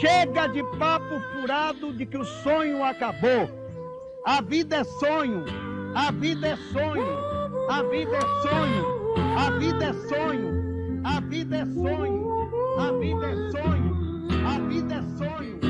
Chega de papo furado de que o sonho acabou. A vida é sonho, a vida é sonho, a vida é sonho, a vida é sonho, a vida é sonho, a vida é sonho, a vida é sonho,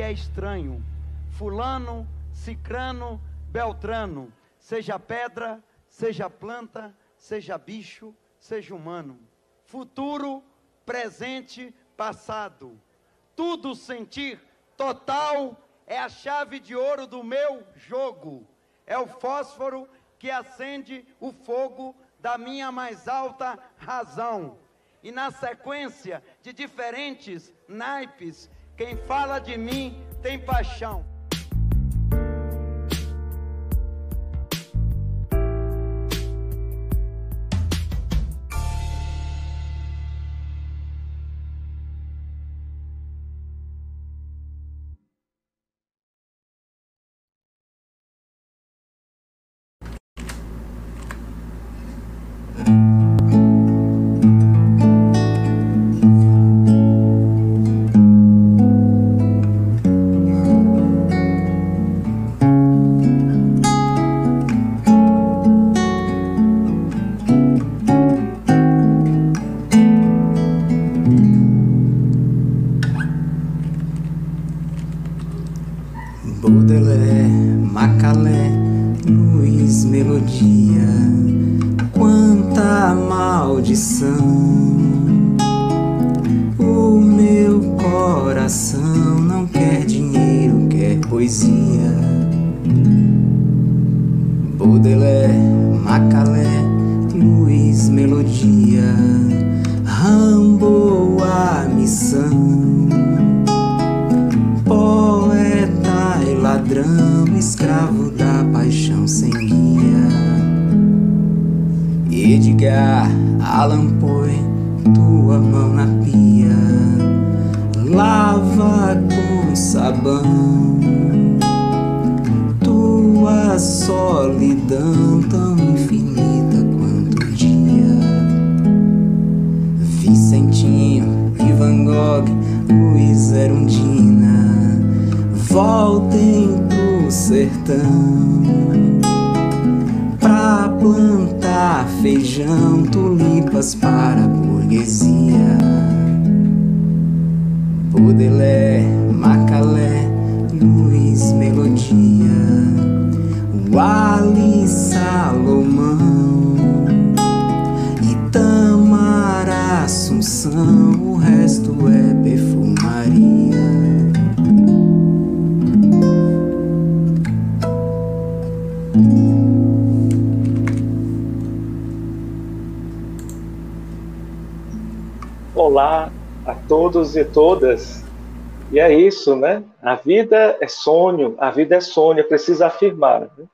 é estranho. Fulano, cicrano, beltrano, seja pedra, seja planta, seja bicho, seja humano. Futuro, presente, passado. Tudo sentir total é a chave de ouro do meu jogo. É o fósforo que acende o fogo da minha mais alta razão. E na sequência de diferentes naipes, quem fala de mim tem paixão. Edgar Allan Poe, tua mão na pia, lava com sabão. Tua solidão tão infinita quanto o dia. Vicentinho e Van Gogh, Luiz Erundina, voltem pro sertão feijão, tulipas todos e todas. E é isso, né? A vida é sonho, a vida é sonho, preciso afirmar. Né?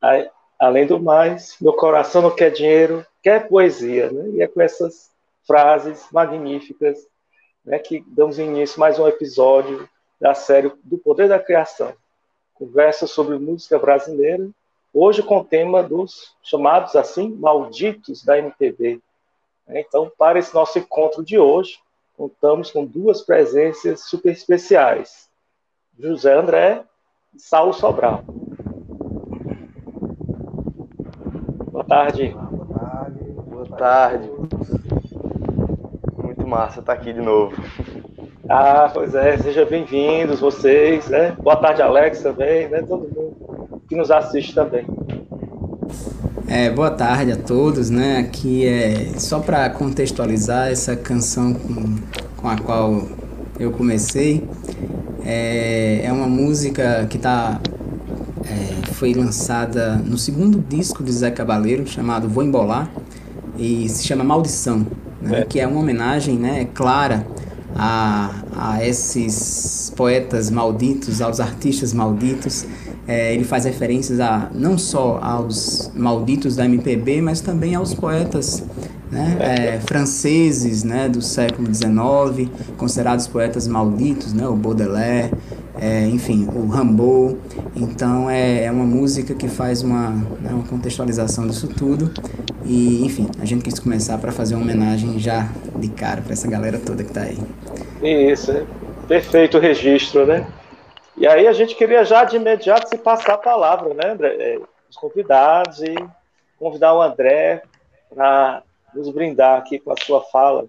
Aí, além do mais, meu coração não quer dinheiro, quer poesia. Né? E é com essas frases magníficas né, que damos início a mais um episódio da série Do Poder da Criação. Conversa sobre música brasileira, hoje com o tema dos chamados assim, malditos da MPB. Então, para esse nosso encontro de hoje, contamos com duas presenças super especiais: José André e Saulo Sobral. Boa tarde. Boa tarde. Boa tarde. Muito, massa estar aqui de novo. Ah, pois é, sejam bem-vindos vocês, né? Boa tarde, Alex, também, né? Todo mundo que nos assiste também. É, boa tarde a todos, né? Aqui é só para contextualizar essa canção com, com a qual eu comecei. É, é uma música que tá, é, foi lançada no segundo disco de Zé Cabaleiro, chamado Vou Embolar, e se chama Maldição, né? É. que é uma homenagem né, clara a, a esses poetas malditos, aos artistas malditos. É, ele faz referências a não só aos malditos da MPB, mas também aos poetas né, é, franceses né, do século XIX, considerados poetas malditos, né, o Baudelaire, é, enfim, o Rimbaud. Então é, é uma música que faz uma, né, uma contextualização disso tudo. E, enfim, a gente quis começar para fazer uma homenagem já de cara para essa galera toda que está aí. Isso, perfeito o registro, né? E aí a gente queria já de imediato se passar a palavra, né, André? É, os convidados e convidar o André para nos brindar aqui com a sua fala.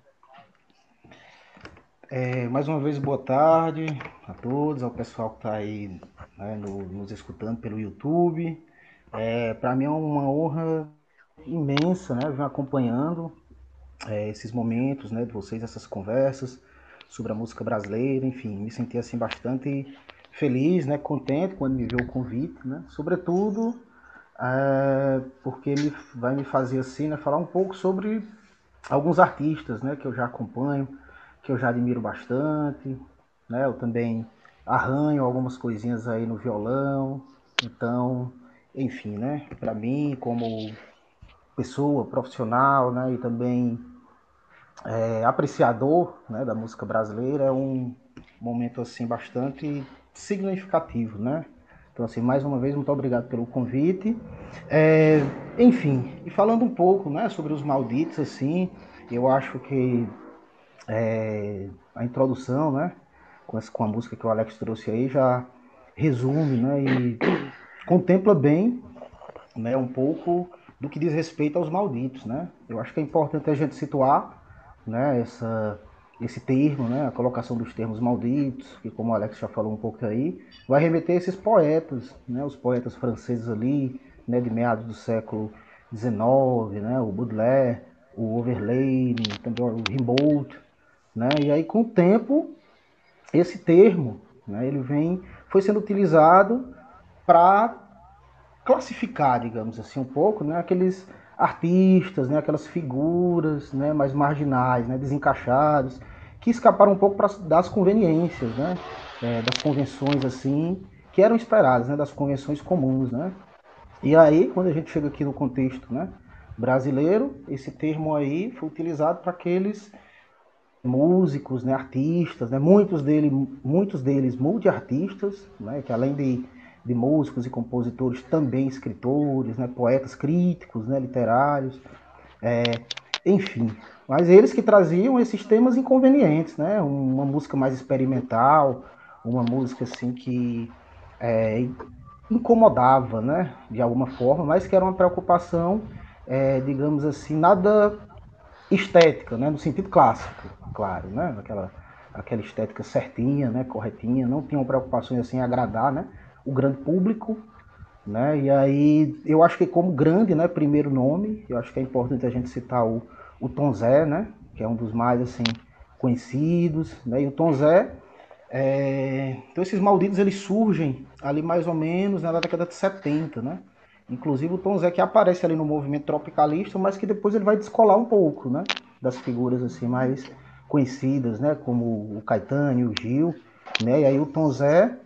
É, mais uma vez, boa tarde a todos, ao pessoal que está aí né, no, nos escutando pelo YouTube. É, Para mim é uma honra imensa, né, vir acompanhando é, esses momentos, né, de vocês, essas conversas sobre a música brasileira, enfim, me senti assim bastante feliz, né, contente quando me viu o convite, né, sobretudo é, porque ele vai me fazer assim, né, falar um pouco sobre alguns artistas, né, que eu já acompanho, que eu já admiro bastante, né, eu também arranho algumas coisinhas aí no violão, então, enfim, né, para mim como pessoa profissional, né, e também é, apreciador, né, da música brasileira é um momento assim bastante significativo, né? Então, assim, mais uma vez, muito obrigado pelo convite. É, enfim, e falando um pouco né, sobre os malditos, assim, eu acho que é, a introdução, né, com, essa, com a música que o Alex trouxe aí, já resume né, e contempla bem né, um pouco do que diz respeito aos malditos. Né? Eu acho que é importante a gente situar né, essa esse termo, né, a colocação dos termos malditos, que como o Alex já falou um pouco aí, vai remeter a esses poetas, né, os poetas franceses ali, né, de meados do século XIX, né, o Baudelaire, o Overlane, também o Rimbaud, né, e aí com o tempo esse termo, né, ele vem, foi sendo utilizado para classificar, digamos assim, um pouco, né, aqueles artistas, né, aquelas figuras né, mais marginais, né, desencaixados, que escaparam um pouco pra, das conveniências, né, é, das convenções assim, que eram esperadas, né, das convenções comuns. Né. E aí, quando a gente chega aqui no contexto né, brasileiro, esse termo aí foi utilizado para aqueles músicos, né, artistas, né, muitos, dele, muitos deles multiartistas, né, que além de de músicos e compositores, também escritores, né, poetas críticos, né, literários, é, enfim. Mas eles que traziam esses temas inconvenientes, né, uma música mais experimental, uma música assim que é, incomodava, né, de alguma forma, mas que era uma preocupação, é, digamos assim, nada estética, né, no sentido clássico, claro, né, aquela aquela estética certinha, né, corretinha, não tinham preocupações assim em agradar, né, o grande público, né? E aí eu acho que como grande, né, primeiro nome, eu acho que é importante a gente citar o, o Tom Zé, né, que é um dos mais assim conhecidos, né? E o Tom Zé, é... então esses malditos eles surgem ali mais ou menos na década de 70, né? Inclusive o Tom Zé que aparece ali no movimento tropicalista, mas que depois ele vai descolar um pouco, né? Das figuras assim mais conhecidas, né? Como o Caetano o Gil, né? E aí o Tom Zé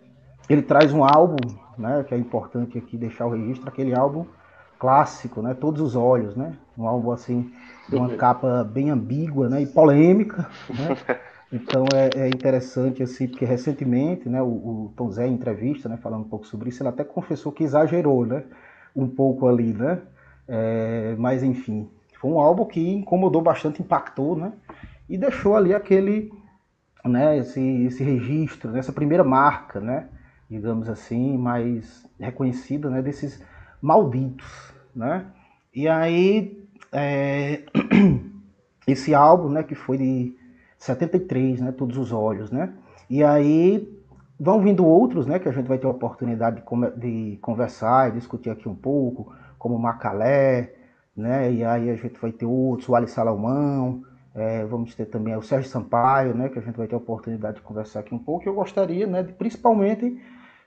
ele traz um álbum, né, que é importante aqui deixar o registro, aquele álbum clássico, né, Todos os Olhos, né, um álbum assim, de uma capa bem ambígua, né, e polêmica, né, então é, é, interessante assim, porque recentemente, né, o, o Tom Zé em entrevista, né, falando um pouco sobre isso, ele até confessou que exagerou, né, um pouco ali, né, é, mas enfim, foi um álbum que incomodou bastante, impactou, né, e deixou ali aquele, né, esse, esse registro, né, essa primeira marca, né, digamos assim, mais reconhecida, né, desses malditos, né? E aí é, esse álbum, né, que foi de 73, né? Todos os olhos, né? E aí vão vindo outros, né? Que a gente vai ter a oportunidade de, de conversar e discutir aqui um pouco, como Macalé, né? E aí a gente vai ter outros, o Ali Salomão, é, vamos ter também o Sérgio Sampaio, né? Que a gente vai ter a oportunidade de conversar aqui um pouco. Eu gostaria, né? De principalmente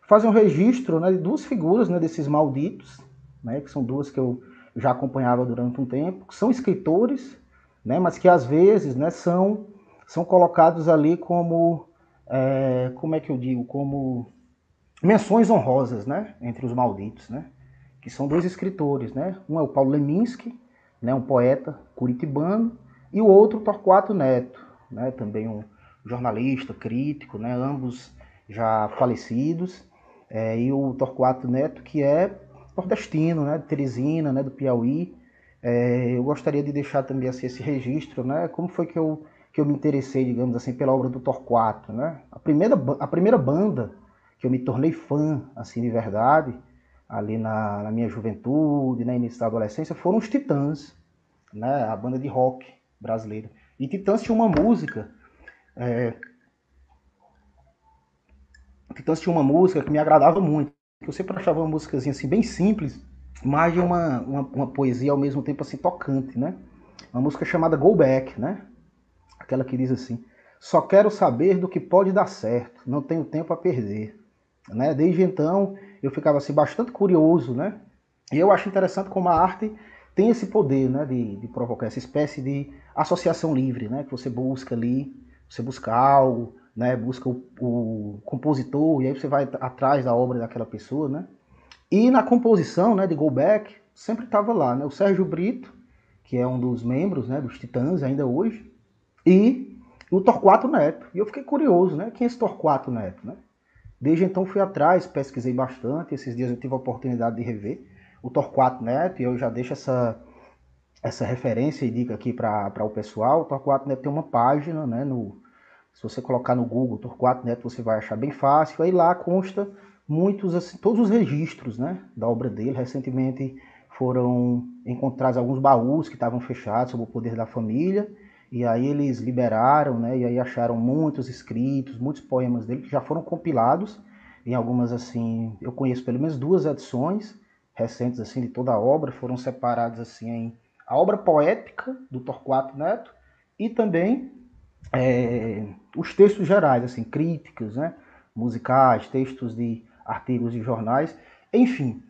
fazer um registro, né? De duas figuras, né? Desses malditos, né? Que são duas que eu já acompanhava durante um tempo, que são escritores, né? Mas que às vezes, né? São são colocados ali como é, como é que eu digo, como menções honrosas, né? Entre os malditos, né? que são dois escritores, né? Um é o Paulo Leminski, né, um poeta curitibano, e o outro Torquato Neto, né, também um jornalista, crítico, né, ambos já falecidos, é, e o Torquato Neto que é nordestino, né, de Teresina, né, do Piauí. É, eu gostaria de deixar também assim, esse registro, né, como foi que eu, que eu me interessei, digamos assim, pela obra do Torquato, né? A primeira, a primeira banda que eu me tornei fã, assim, de verdade, ali na, na minha juventude, no né, início da adolescência, foram os Titãs, né, a banda de rock brasileira. E Titãs tinha uma música. É... Titãs tinha uma música que me agradava muito. Eu sempre achava uma música assim, bem simples, mas de uma, uma, uma, poesia ao mesmo tempo assim tocante, né? Uma música chamada Go Back, né? Aquela que diz assim: Só quero saber do que pode dar certo, não tenho tempo a perder. Né? Desde então eu ficava assim, bastante curioso, né? E eu acho interessante como a arte tem esse poder, né, de, de provocar essa espécie de associação livre, né, que você busca ali, você busca algo, né, busca o, o compositor e aí você vai atrás da obra daquela pessoa, né? E na composição, né, de Go Back, sempre estava lá, né, o Sérgio Brito, que é um dos membros, né, dos Titãs ainda hoje, e o Torquato Neto. E eu fiquei curioso, né, quem é esse Torquato Neto, né? Desde então fui atrás, pesquisei bastante. Esses dias eu tive a oportunidade de rever o Torquato Neto e eu já deixo essa, essa referência e dica aqui para o pessoal. O Torquato Neto tem uma página, né? No, se você colocar no Google Torquato Neto, você vai achar bem fácil. Aí lá consta muitos, assim, todos os registros né, da obra dele. Recentemente foram encontrados alguns baús que estavam fechados sobre o poder da família. E aí eles liberaram, né? E aí acharam muitos escritos, muitos poemas dele que já foram compilados em algumas assim, eu conheço pelo menos duas edições recentes assim de toda a obra, foram separados assim em a obra poética do Torquato Neto e também é, os textos gerais, assim, críticas, né? musicais, textos de artigos de jornais, enfim.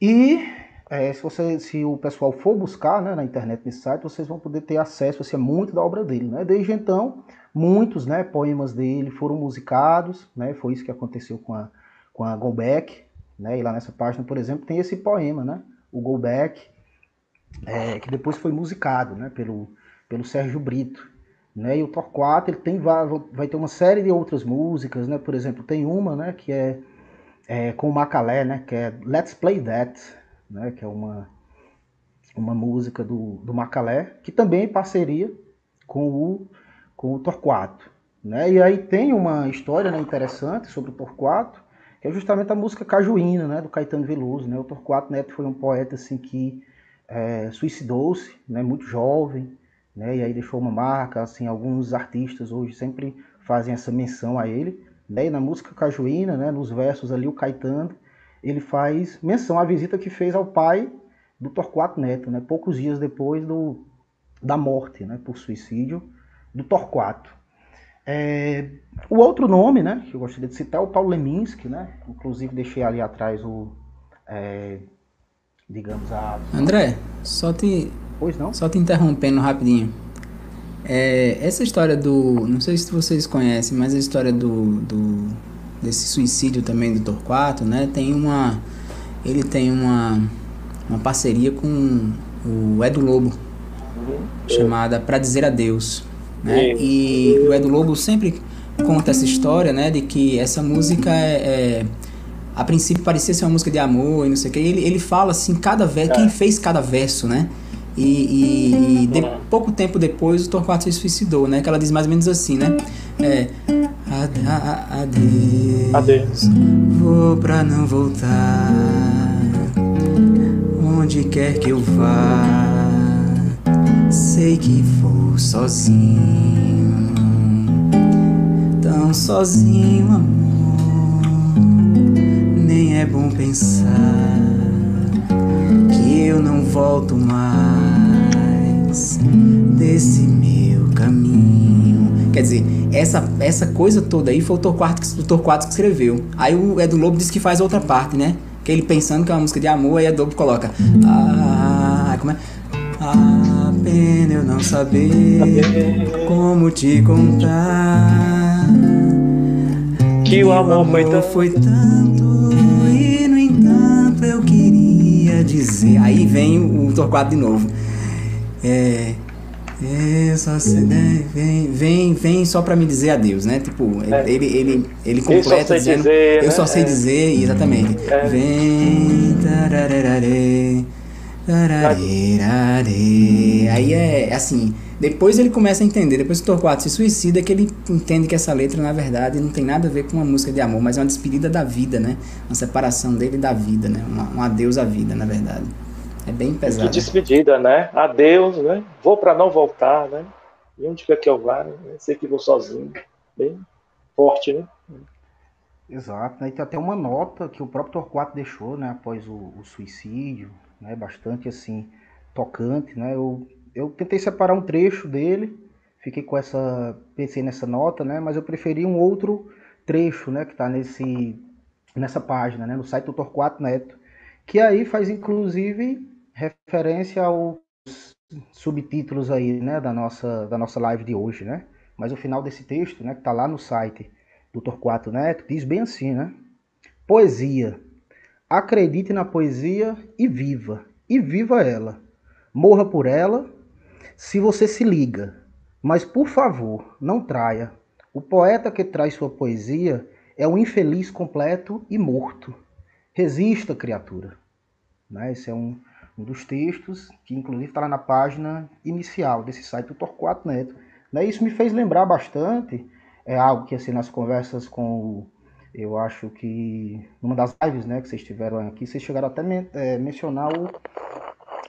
E é, se, você, se o pessoal for buscar né, na internet nesse site, vocês vão poder ter acesso assim, a muito da obra dele. Né? Desde então, muitos né, poemas dele foram musicados, né? foi isso que aconteceu com a, com a Golbeck. Né? E lá nessa página, por exemplo, tem esse poema, né? o Golbeck, é, que depois foi musicado né, pelo, pelo Sérgio Brito. Né? E o Torquato ele tem, vai, ter uma série de outras músicas, né? por exemplo, tem uma né, que é, é com o Macalé, né, que é Let's Play That, né, que é uma, uma música do, do Macalé, que também é parceria com o, com o Torquato. Né? E aí tem uma história né, interessante sobre o Torquato, que é justamente a música Cajuína, né, do Caetano Veloso. Né? O Torquato Neto foi um poeta assim, que é, suicidou-se, né, muito jovem, né, e aí deixou uma marca. Assim, alguns artistas hoje sempre fazem essa menção a ele. Né? E na música Cajuína, né, nos versos ali, o Caetano ele faz menção à visita que fez ao pai do Torquato Neto, né, poucos dias depois do, da morte né, por suicídio do Torquato. É, o outro nome né, que eu gostaria de citar é o Paulo Leminski, né, inclusive deixei ali atrás o. É, digamos a. André, só te. Pois não? Só te interrompendo rapidinho. É, essa história do. Não sei se vocês conhecem, mas a história do, do desse suicídio também do Torquato, né? Tem uma ele tem uma uma parceria com o Edu Lobo uhum. chamada Para dizer adeus, né? E o Edu Lobo sempre conta essa história, né, de que essa música é, é a princípio parecia ser uma música de amor e não sei o que. Ele, ele fala assim cada verso, quem é. fez cada verso, né? E, e, e de, pouco tempo depois o Torquato se suicidou, né? Que ela diz mais ou menos assim, né? É, adeus, adeus, vou pra não voltar. Onde quer que eu vá, sei que vou sozinho. tão sozinho, amor. Nem é bom pensar eu não volto mais desse meu caminho. Quer dizer, essa, essa coisa toda aí foi o Torquato, o Torquato que escreveu. Aí o Edu Lobo disse que faz outra parte, né? Que ele pensando que é uma música de amor, aí Edu Lobo coloca. Ah, como é? A pena eu não saber como te contar. Que o amor, foi, tanto... foi tanto dizer. Aí vem o Torquato de novo. É. É, só se, né, vem, vem, vem só para me dizer adeus, né? Tipo, é. ele, ele, ele completa dizendo, dizer, eu né? só sei é. dizer, exatamente. É. Vem, tarararare, tarararare. Aí é assim, depois ele começa a entender, depois que o Torquato se suicida, que ele entende que essa letra, na verdade, não tem nada a ver com uma música de amor, mas é uma despedida da vida, né? Uma separação dele da vida, né? Uma, um adeus à vida, na verdade. É bem pesado. Que despedida, né? Adeus, né? Vou para não voltar, né? E onde quer que eu vá, né? Sei que vou sozinho. Bem forte, né? Exato, né? E tem até uma nota que o próprio Torquato deixou, né? Após o, o suicídio, né? Bastante, assim, tocante, né? Eu, eu tentei separar um trecho dele, fiquei com essa... Pensei nessa nota, né? Mas eu preferi um outro trecho, né? Que tá nesse, nessa página, né? No site do Torquato Neto. Que aí faz, inclusive, referência aos subtítulos aí, né, da nossa, da nossa live de hoje, né? Mas o final desse texto, né, que está lá no site do Torquato Neto, diz bem assim, né? Poesia. Acredite na poesia e viva. E viva ela. Morra por ela se você se liga. Mas, por favor, não traia. O poeta que traz sua poesia é um infeliz completo e morto. Resista, criatura. Né? Esse é um, um dos textos, que inclusive está lá na página inicial desse site do Torquato Neto. Né? Isso me fez lembrar bastante, é algo que assim nas conversas com eu acho que numa das lives né, que vocês tiveram aqui, vocês chegaram até men é, mencionar o,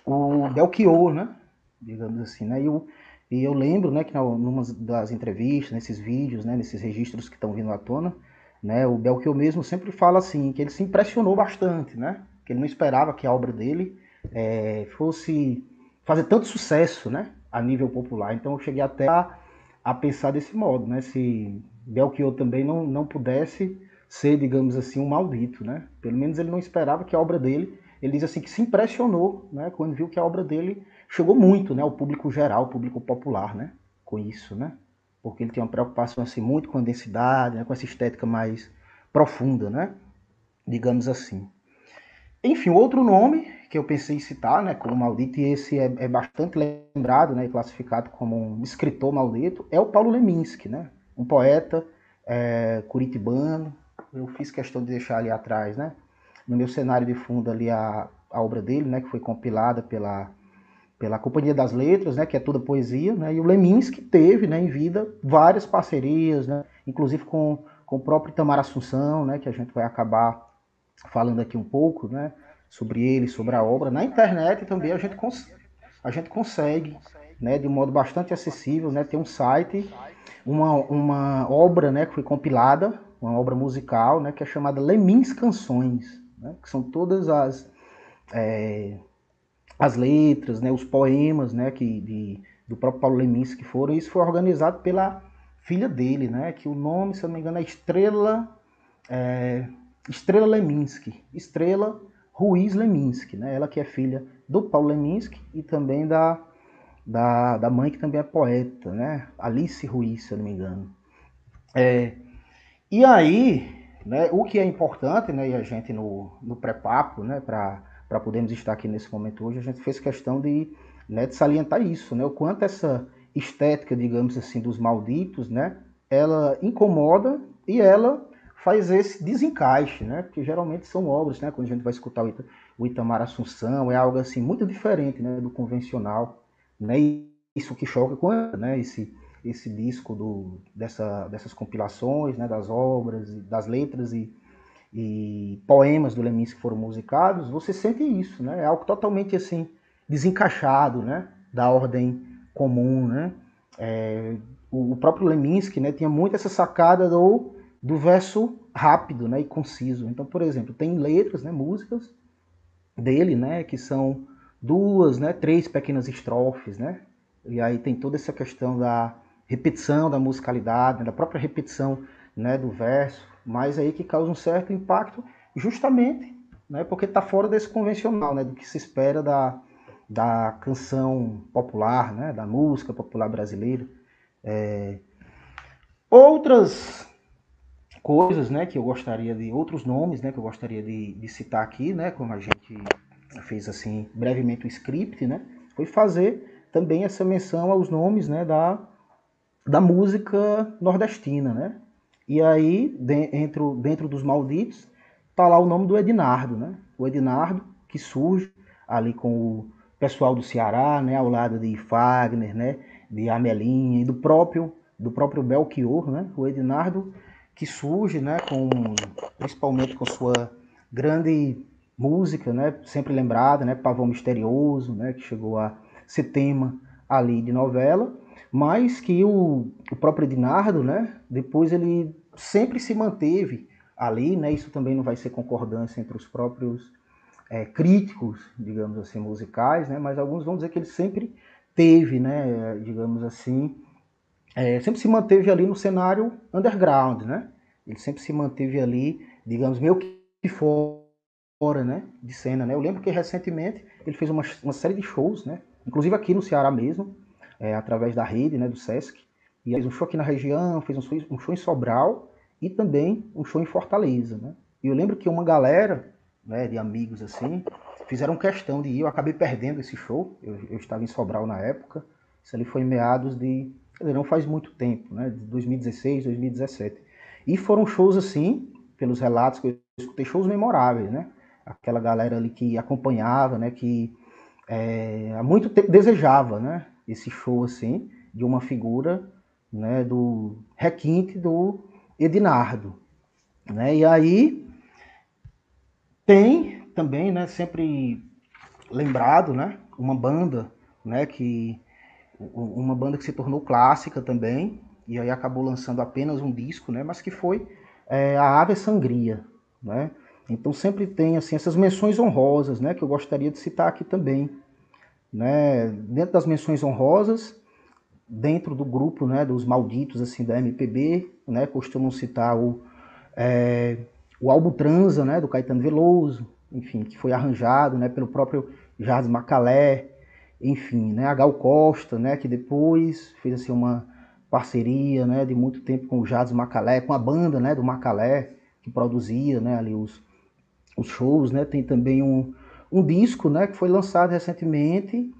o Belchior, né? Digamos assim, né? E eu, e eu lembro, né, que numa das entrevistas, nesses vídeos, né, nesses registros que estão vindo à tona, né, o Belchior mesmo sempre fala assim, que ele se impressionou bastante, né? Que ele não esperava que a obra dele é, fosse fazer tanto sucesso né, a nível popular. Então eu cheguei até a, a pensar desse modo, né? Se Belchior também não, não pudesse ser, digamos assim, um maldito, né? Pelo menos ele não esperava que a obra dele, ele diz assim que se impressionou, né? Quando viu que a obra dele chegou muito, né? Ao público geral, ao público popular, né? Com isso, né? Porque ele tinha uma preocupação assim muito com a densidade, né? com essa estética mais profunda, né? Digamos assim. Enfim, outro nome que eu pensei em citar, né, como maldito, e esse é, é bastante lembrado, né, classificado como um escritor maldito, é o Paulo Leminski, né, um poeta é, curitibano. Eu fiz questão de deixar ali atrás, né, no meu cenário de fundo ali a, a obra dele, né, que foi compilada pela pela Companhia das Letras, né, que é toda poesia, né, e o Leminski teve, né, em vida várias parcerias, né, inclusive com, com o próprio Itamar Assunção, né, que a gente vai acabar falando aqui um pouco, né, sobre ele, sobre a obra. Na internet também a gente, a gente consegue, né, de um modo bastante acessível, né, ter um site, uma, uma obra, né, que foi compilada, uma obra musical, né, que é chamada Lemins Canções, né, que são todas as é, as letras, né, os poemas, né, que de, do próprio Paulo Lemins que foram. Isso foi organizado pela filha dele, né, que o nome, se eu não me engano, é Estrela é, Estrela Leminski. Estrela Ruiz Leminski, né? Ela que é filha do Paulo Leminski e também da, da, da mãe que também é poeta, né? Alice Ruiz, se eu não me engano. É, e aí, né, o que é importante, né, e a gente no, no pré-papo, né, para podermos estar aqui nesse momento hoje, a gente fez questão de, né, de salientar isso, né, o quanto essa estética, digamos assim, dos malditos, né, ela incomoda e ela faz esse desencaixe, né? Porque geralmente são obras, né? Quando a gente vai escutar o Itamar Assunção, é algo assim muito diferente, né? Do convencional, né? E isso que choca com né? Esse esse disco do, dessa, dessas compilações, né? Das obras, das letras e, e poemas do Lemis que foram musicados, você sente isso, né? É algo totalmente assim desencaixado, né? Da ordem comum, né? É, o, próprio Leminski, né, tinha muito essa sacada do, do verso rápido, né, e conciso. Então, por exemplo, tem letras, né, músicas dele, né, que são duas, né, três pequenas estrofes, né, e aí tem toda essa questão da repetição da musicalidade, né, da própria repetição, né, do verso, mas aí que causa um certo impacto, justamente, né, porque está fora desse convencional, né, do que se espera da, da canção popular, né, da música popular brasileira. É... Outras coisas, né, que eu gostaria de outros nomes, né, que eu gostaria de, de citar aqui, né, como a gente fez assim brevemente o script, né, foi fazer também essa menção aos nomes, né, da, da música nordestina, né. E aí dentro dentro dos malditos tá lá o nome do Ednardo, né, o Ednardo que surge ali com o pessoal do Ceará, né, ao lado de Fagner, né, de Amelinha e do próprio do próprio Belchior, né, o Ednardo que surge, né, com principalmente com sua grande música, né, sempre lembrada, né, Pavão Misterioso, né, que chegou a ser tema ali de novela, mas que o, o próprio Ednardo, né, depois ele sempre se manteve ali, né, isso também não vai ser concordância entre os próprios é, críticos, digamos assim, musicais, né, mas alguns vão dizer que ele sempre teve, né, digamos assim, é, sempre se manteve ali no cenário underground, né? Ele sempre se manteve ali, digamos, meio que fora, né? De cena, né? Eu lembro que recentemente ele fez uma, uma série de shows, né? Inclusive aqui no Ceará mesmo, é, através da rede, né? Do Sesc. E fez um show aqui na região, fez um show, um show em Sobral e também um show em Fortaleza, né? E eu lembro que uma galera, né, de amigos assim, fizeram questão de ir. Eu acabei perdendo esse show. Eu, eu estava em Sobral na época. Isso ali foi em meados de não faz muito tempo, né? De 2016, 2017. E foram shows assim, pelos relatos que eu escutei, shows memoráveis, né? Aquela galera ali que acompanhava, né? Que é, há muito tempo desejava, né? Esse show assim, de uma figura, né? Do requinte do Ednardo, né? E aí tem também, né? Sempre lembrado, né? Uma banda, né? Que uma banda que se tornou clássica também, e aí acabou lançando apenas um disco, né? Mas que foi é, a Ave Sangria, né? Então sempre tem assim essas menções honrosas, né? Que eu gostaria de citar aqui também, né? Dentro das menções honrosas, dentro do grupo, né? Dos malditos assim da MPB, né? Costumam citar o é, o álbum Transa, né? Do Caetano Veloso, enfim, que foi arranjado, né? Pelo próprio Jazz Macalé, enfim, né, a Gal Costa, né, que depois fez assim uma parceria, né, de muito tempo com o Jazz Macalé, com a banda, né, do Macalé, que produzia, né, ali os, os shows, né, tem também um, um disco, né, que foi lançado recentemente,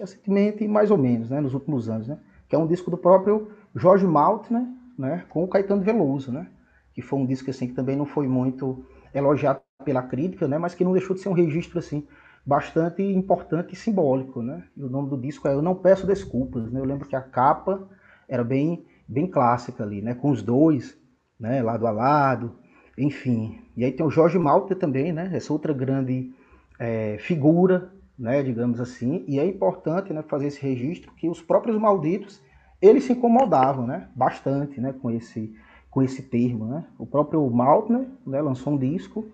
recentemente mais ou menos, né, nos últimos anos, né, que é um disco do próprio Jorge Maltner, né, com o Caetano Veloso, né, que foi um disco assim que também não foi muito elogiado pela crítica, né, mas que não deixou de ser um registro assim bastante importante e simbólico, né? E o nome do disco é Eu Não Peço Desculpas, né? Eu lembro que a capa era bem, bem clássica ali, né? Com os dois, né? Lado a lado, enfim. E aí tem o Jorge Malta também, né? Essa outra grande é, figura, né? Digamos assim. E é importante, né? Fazer esse registro que os próprios malditos eles se incomodavam, né? Bastante, né? Com esse com esse termo, né? O próprio Maltner, né? Lançou um disco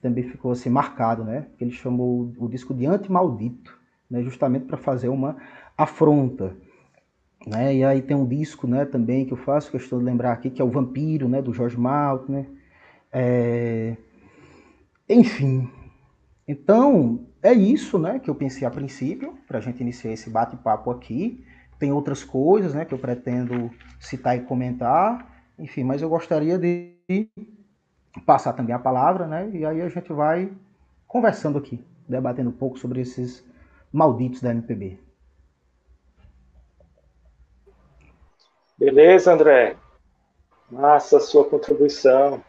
também ficou assim marcado, né? Ele chamou o disco de Anti-Maldito, né? justamente para fazer uma afronta. Né? E aí tem um disco né, também que eu faço questão de lembrar aqui, que é o Vampiro, né, do Jorge Maltner. É... Enfim, então é isso né, que eu pensei a princípio, para a gente iniciar esse bate-papo aqui. Tem outras coisas né, que eu pretendo citar e comentar, enfim, mas eu gostaria de passar também a palavra, né? E aí a gente vai conversando aqui, debatendo um pouco sobre esses malditos da MPB. Beleza, André. Massa a sua contribuição.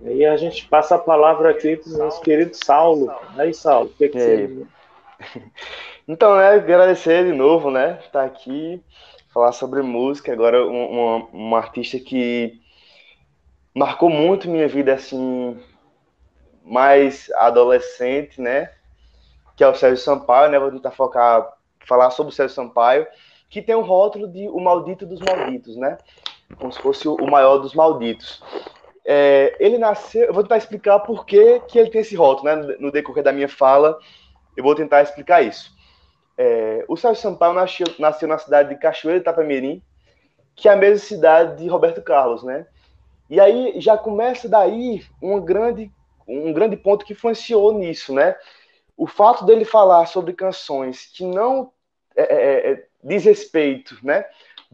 E a gente passa a palavra aqui para o nosso querido Saulo. Aí, Saulo, o que, que você... Então, né, agradecer de novo, né, estar tá aqui, falar sobre música. Agora, um, uma, uma artista que marcou muito minha vida assim mais adolescente, né? Que é o Sérgio Sampaio, né? Vou tentar focar falar sobre o Sérgio Sampaio, que tem um rótulo de o maldito dos malditos, né? Como se fosse o maior dos malditos. É, ele nasceu, eu vou tentar explicar por que, que ele tem esse rótulo, né? No decorrer da minha fala, eu vou tentar explicar isso. É, o Sérgio Sampaio nasceu, nasceu na cidade de Cachoeira de Itapemirim, que é a mesma cidade de Roberto Carlos, né? E aí já começa daí um grande, um grande ponto que influenciou nisso, né? O fato dele falar sobre canções que não é, é, é diz respeito, né?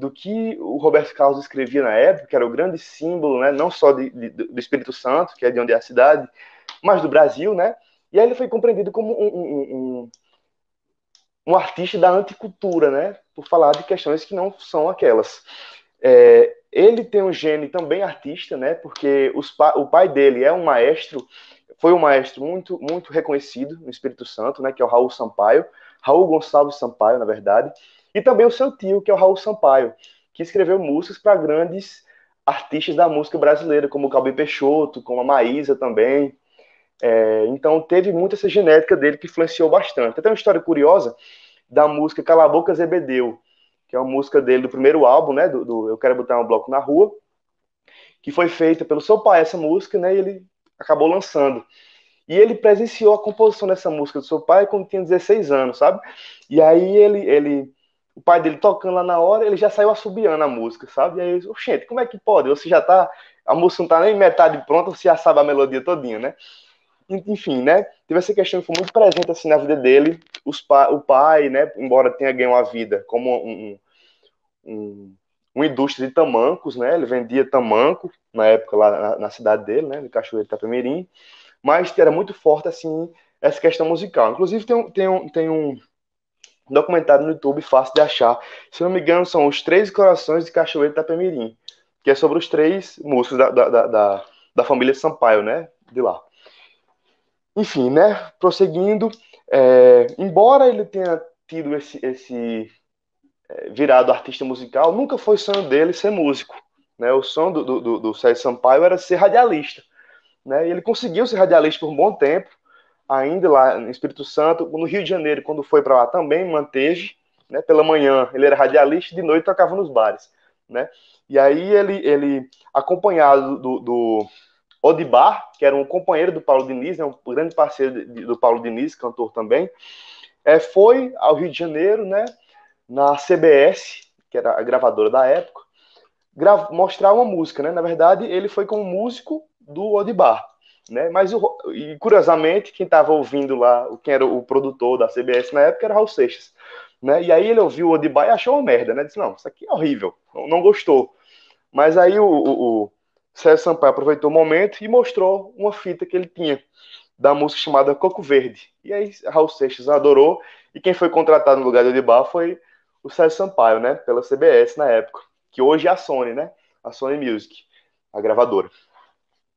Do que o Roberto Carlos escrevia na época, que era o grande símbolo, né? Não só de, de, do Espírito Santo, que é de onde é a cidade, mas do Brasil, né? E aí ele foi compreendido como um, um, um, um artista da anticultura, né? Por falar de questões que não são aquelas. É, ele tem um gene também artista, né? Porque os, o pai dele é um maestro, foi um maestro muito muito reconhecido no Espírito Santo, né? Que é o Raul Sampaio, Raul Gonçalves Sampaio, na verdade, e também o seu tio, que é o Raul Sampaio, que escreveu músicas para grandes artistas da música brasileira, como o Calbi Peixoto, como a Maísa também. É, então teve muito essa genética dele que influenciou bastante. Tem uma história curiosa da música Cala a Boca que é uma música dele do primeiro álbum, né, do, do, Eu Quero Botar um Bloco na Rua, que foi feita pelo seu pai, essa música, né, e ele acabou lançando. E ele presenciou a composição dessa música do seu pai quando tinha 16 anos, sabe? E aí ele, ele o pai dele tocando lá na hora, ele já saiu assobiando a música, sabe? E aí, gente, como é que pode? Você já tá, a música não tá nem metade pronta, você já sabe a melodia todinha, né? Enfim, né? Teve essa questão que foi muito presente assim na vida dele. Os pa o pai, né, embora tenha ganho a vida como um, um, uma indústria de tamancos, né? Ele vendia tamanco na época lá na, na cidade dele, né, de Cachoeiro de Itapemirim, mas era muito forte assim essa questão musical. Inclusive tem um, tem um, tem um documentário no YouTube fácil de achar. Se não me engano, são os Três Corações de Cachoeiro de Itapemirim, que é sobre os três músicos da, da, da, da família Sampaio, né, de lá. Enfim, né, prosseguindo, é, embora ele tenha tido esse, esse é, virado artista musical, nunca foi sonho dele ser músico. Né? O sonho do, do, do Sérgio Sampaio era ser radialista. Né? E ele conseguiu ser radialista por um bom tempo, ainda lá no Espírito Santo. No Rio de Janeiro, quando foi para lá, também manteve. Né? Pela manhã ele era radialista, de noite tocava nos bares. Né? E aí ele, ele acompanhado do, do Odibar, que era um companheiro do Paulo Diniz, né, um grande parceiro de, do Paulo Diniz, cantor também, é, foi ao Rio de Janeiro, né, na CBS, que era a gravadora da época, mostrar uma música, né? Na verdade, ele foi como músico do Odibar, né? Mas o, e curiosamente, quem estava ouvindo lá, quem era o produtor da CBS na época era Raul Seixas, né? E aí ele ouviu o Odibar e achou uma merda, né? Disse não, isso aqui é horrível, não, não gostou. Mas aí o, o, o Sérgio Sampaio aproveitou o momento e mostrou uma fita que ele tinha da música chamada Coco Verde. E aí Raul Seixas adorou e quem foi contratado no lugar do Odibar foi o Sérgio Sampaio, né, pela CBS na época, que hoje é a Sony, né, a Sony Music, a gravadora.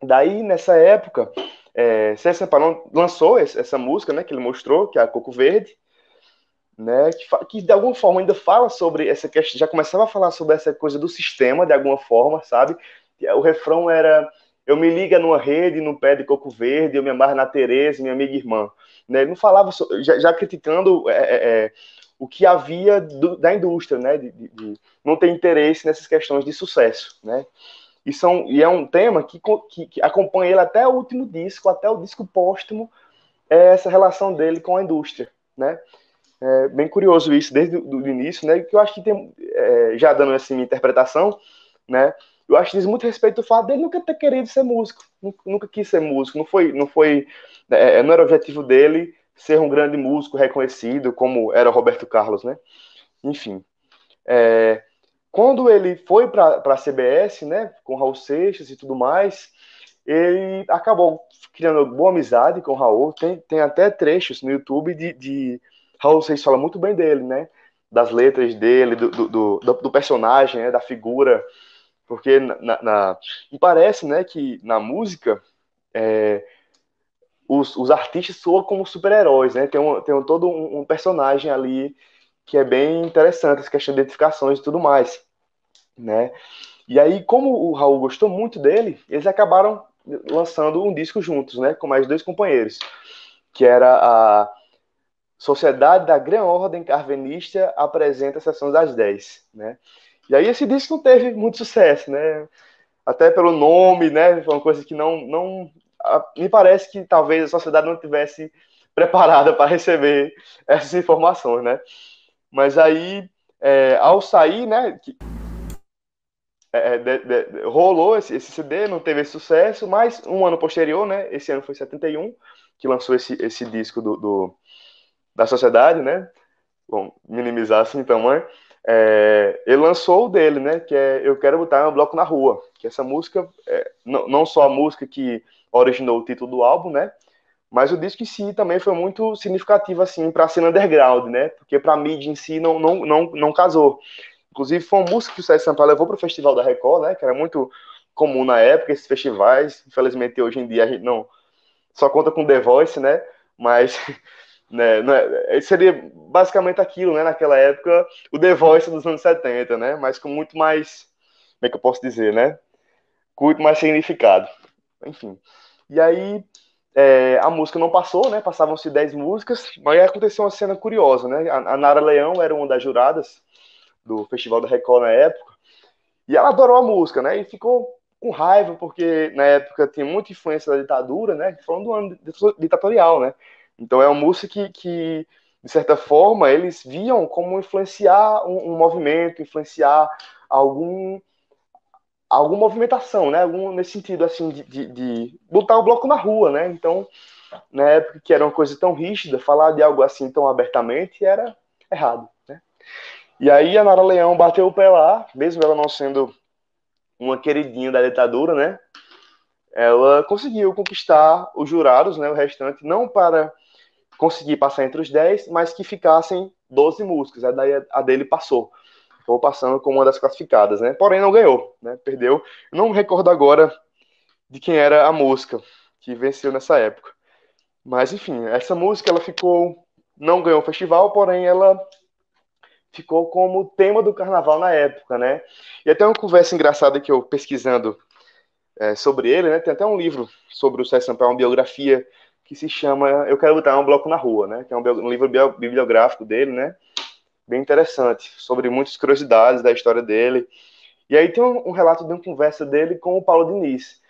Daí, nessa época, é, Sérgio Sampaio lançou essa música, né, que ele mostrou, que é a Coco Verde, né, que, que, de alguma forma ainda fala sobre essa questão, já começava a falar sobre essa coisa do sistema, de alguma forma, sabe? O refrão era eu me liga numa rede, no pé de coco verde, eu me amarro na Tereza, minha amiga irmã. Né? Ele não falava, já, já criticando é, é, é, o que havia do, da indústria, né? De, de, de, não ter interesse nessas questões de sucesso, né? E, são, e é um tema que, que, que acompanha ele até o último disco, até o disco póstumo, é essa relação dele com a indústria, né? É bem curioso isso desde o início, né? Que eu acho que tem, é, já dando essa minha interpretação, né? Eu acho que diz muito respeito ao fato dele nunca ter querido ser músico, nunca, nunca quis ser músico, não foi, não foi, é, não era objetivo dele ser um grande músico reconhecido, como era Roberto Carlos, né? Enfim. É, quando ele foi para a CBS, né, com Raul Seixas e tudo mais, ele acabou criando boa amizade com o Raul. Tem, tem até trechos no YouTube de, de Raul Seixas fala muito bem dele, né? Das letras dele, do, do, do, do personagem, né, da figura. Porque na, na, me parece né, que na música é, os, os artistas soam como super-heróis, né? Tem, um, tem um, todo um, um, personagem ali que é bem interessante, essa questão de identificações e tudo mais, né? E aí, como o Raul gostou muito dele, eles acabaram lançando um disco juntos, né? Com mais dois companheiros, que era a Sociedade da Gran Ordem Carvenista apresenta a sessão das 10, né? E aí esse disco não teve muito sucesso, né? Até pelo nome, né? Foi uma coisa que não, não me parece que talvez a sociedade não tivesse preparada para receber essas informações, né? Mas aí, é, ao sair, né? Que, é, é de, de, rolou esse, esse, CD, não teve sucesso, mas um ano posterior, né? Esse ano foi 71, que lançou esse, esse disco do, do da sociedade, né? Bom, minimizar assim tamanho. É, ele lançou o dele, né? Que é Eu Quero Botar um Bloco na Rua. Que essa música, é, não, não só a música que originou o título do álbum, né? Mas o disco em si também foi muito significativo, assim, para a cena underground, né? Porque para a mídia em si não, não, não, não casou. Inclusive, foi uma música que o Sérgio Sampaio levou para o Festival da Record, né? Que era muito comum na época, esses festivais. Infelizmente, hoje em dia, a gente não só conta com The Voice, né? Mas né, né, seria basicamente aquilo, né? Naquela época, o The Voice dos anos 70, né? Mas com muito mais, como é que eu posso dizer, né? Com muito mais significado. Enfim. E aí, é, a música não passou, né? Passavam-se 10 músicas, mas aconteceu uma cena curiosa, né? A, a Nara Leão era uma das juradas do Festival da Record na época, e ela adorou a música, né? E ficou com raiva, porque na época tinha muita influência da ditadura, né? Falando do ano ditatorial, né? Então é uma música que, que de certa forma, eles viam como influenciar um, um movimento, influenciar algum alguma movimentação, né? Algum, nesse sentido, assim, de, de, de, botar o bloco na rua, né? Então, na época que era uma coisa tão rígida, falar de algo assim tão abertamente era errado, né? E aí a Nara Leão bateu o pé lá, mesmo ela não sendo uma queridinha da ditadura, né? Ela conseguiu conquistar os jurados, né? O restante, não para conseguir passar entre os 10, mas que ficassem 12 músicas. Daí a dele passou acabou passando como uma das classificadas, né? Porém, não ganhou, né? Perdeu. Eu não me recordo agora de quem era a música que venceu nessa época. Mas, enfim, essa música ela ficou. Não ganhou o festival, porém ela ficou como tema do carnaval na época, né? E até uma conversa engraçada que eu pesquisando é, sobre ele, né? Tem até um livro sobre o César Sampaio, uma biografia que se chama Eu Quero Botar um Bloco na Rua, né? Que é um, um livro bibliográfico dele, né? Bem interessante, sobre muitas curiosidades da história dele. E aí tem um, um relato de uma conversa dele com o Paulo Diniz.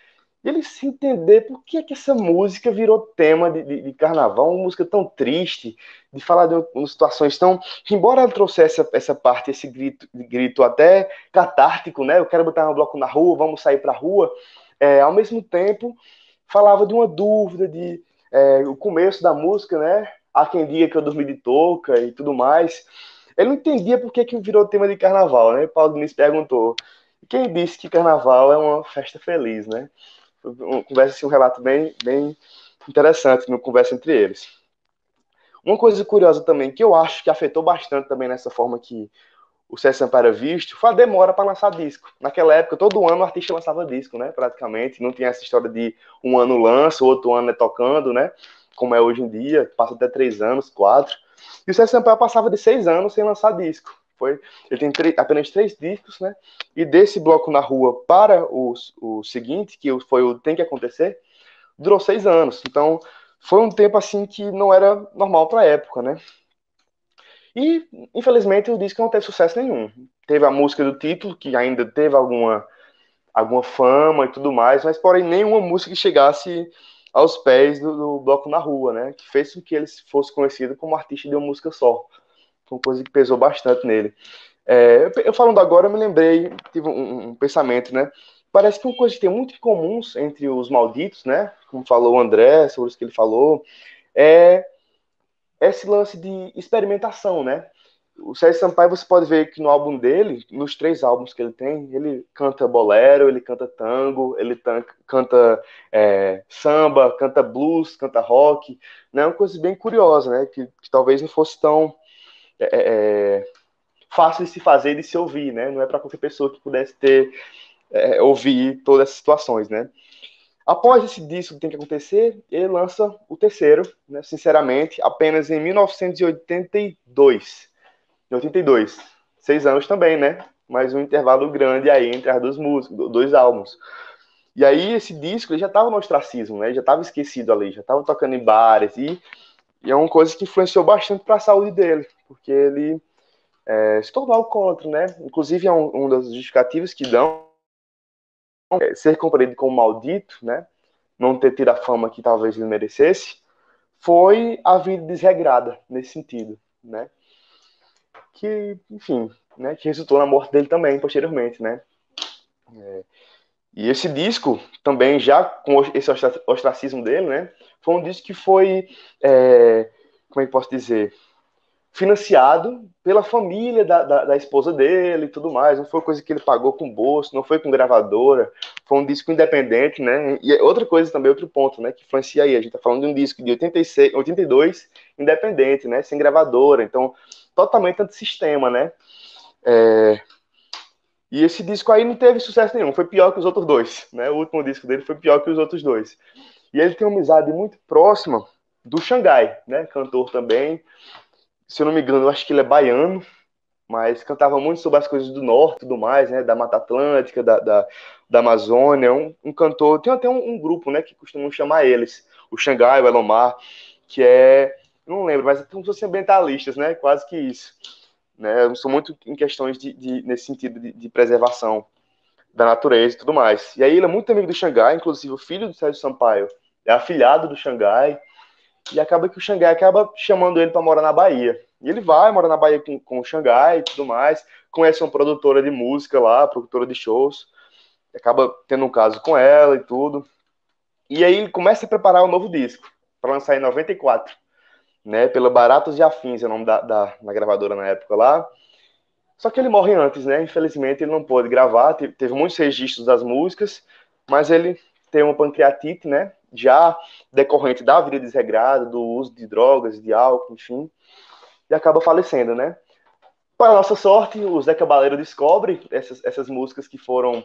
E ele se entender por que, é que essa música virou tema de, de, de, carnaval, uma música tão triste, de falar de uma, situações tão. Embora ela trouxesse essa, essa parte, esse grito, grito até catártico, né? Eu quero botar um bloco na rua, vamos sair pra rua. É, ao mesmo tempo, falava de uma dúvida, de é, o começo da música, né? Há quem diga que eu dormi de touca e tudo mais. Ele não entendia por que, que virou tema de carnaval, né? Paulo Diniz perguntou. Quem disse que carnaval é uma festa feliz, né? Uma conversa assim, um relato bem, bem interessante no conversa entre eles. Uma coisa curiosa também, que eu acho que afetou bastante também nessa forma que o César Sampaio era visto, foi a demora para lançar disco. Naquela época, todo ano o artista lançava disco, né? Praticamente. Não tinha essa história de um ano lança, outro ano é tocando, né? Como é hoje em dia, passa até três anos, quatro. E o César Sampaio passava de seis anos sem lançar disco. Foi, ele tem apenas três discos, né? E desse bloco na rua para o, o seguinte, que foi o Tem que Acontecer, durou seis anos. Então, foi um tempo assim que não era normal para a época, né? E, infelizmente, o disco não teve sucesso nenhum. Teve a música do título, que ainda teve alguma, alguma fama e tudo mais, mas, porém, nenhuma música que chegasse aos pés do, do, Bloco na Rua, né? Que fez com que ele fosse conhecido como artista de uma música só. Foi uma coisa que pesou bastante nele. É, eu falando agora, eu me lembrei, tive um, um, pensamento, né? Parece que uma coisa que tem muito em comum entre os malditos, né? Como falou o André, sobre isso que ele falou, é esse lance de experimentação, né? O Sérgio Sampaio, você pode ver que no álbum dele, nos três álbuns que ele tem, ele canta bolero, ele canta tango, ele canta é, samba, canta blues, canta rock, né? Uma coisa bem curiosa, né? Que, que talvez não fosse tão é, é, é fácil de se fazer, de se ouvir, né? Não é para qualquer pessoa que pudesse ter é, ouvir todas essas situações, né? Após esse disco tem que acontecer, ele lança o terceiro, né? Sinceramente, apenas em 1982 em 82. Seis anos também, né? Mas um intervalo grande aí entre as duas músicas, dois álbuns. E aí esse disco ele já estava no ostracismo, né? já estava esquecido ali, já estava tocando em bares e e é uma coisa que influenciou bastante para a saúde dele, porque ele é, se tornou alcoólatra, né? Inclusive, é um, um dos justificativos que dão é, ser compreendido como maldito, né? Não ter tido a fama que talvez ele merecesse, foi a vida desregrada nesse sentido, né? Que, enfim, né? Que resultou na morte dele também posteriormente, né? É, e esse disco também já com esse ostracismo dele, né? Foi um disco que foi, é, como é que posso dizer? financiado pela família da, da, da, esposa dele e tudo mais. Não foi coisa que ele pagou com bolso, não foi com gravadora. Foi um disco independente, né? E outra coisa também, outro ponto, né? Que influencia aí. A gente tá falando de um disco de 86, 82, independente, né? Sem gravadora. Então, totalmente antissistema, né? É... E esse disco aí não teve sucesso nenhum. Foi pior que os outros dois, né? O último disco dele foi pior que os outros dois. E ele tem uma amizade muito próxima do Xangai, né? Cantor também se eu não me engano, eu acho que ele é baiano, mas cantava muito sobre as coisas do norte e tudo mais, né? Da Mata Atlântica, da, da, da Amazônia. Um, um, cantor, tem até um, um, grupo, né? Que costumam chamar eles, o Xangai, o Elomar, que é, não lembro, mas é como se fossem ambientalistas, né? Quase que isso. Né? Eu sou muito em questões de, de nesse sentido de, de, preservação da natureza e tudo mais. E aí ele é muito amigo do Xangai, inclusive o filho do Sérgio Sampaio é afilhado do Xangai. E acaba que o Xangai acaba chamando ele para morar na Bahia. E ele vai, mora na Bahia com, com o Xangai e tudo mais. Conhece uma produtora de música lá, produtora de shows. Acaba tendo um caso com ela e tudo. E aí ele começa a preparar um novo disco para lançar em 94. Né, pela Baratos e Afins, é o nome da, da, da, gravadora na época lá. Só que ele morre antes, né? Infelizmente ele não pôde gravar, teve, teve muitos registros das músicas, mas ele tem uma pancreatite, né? já decorrente da vida desregrada, do uso de drogas, de álcool, enfim, e acaba falecendo, né? Para nossa sorte, o Zé Cabaleiro descobre essas, essas músicas que foram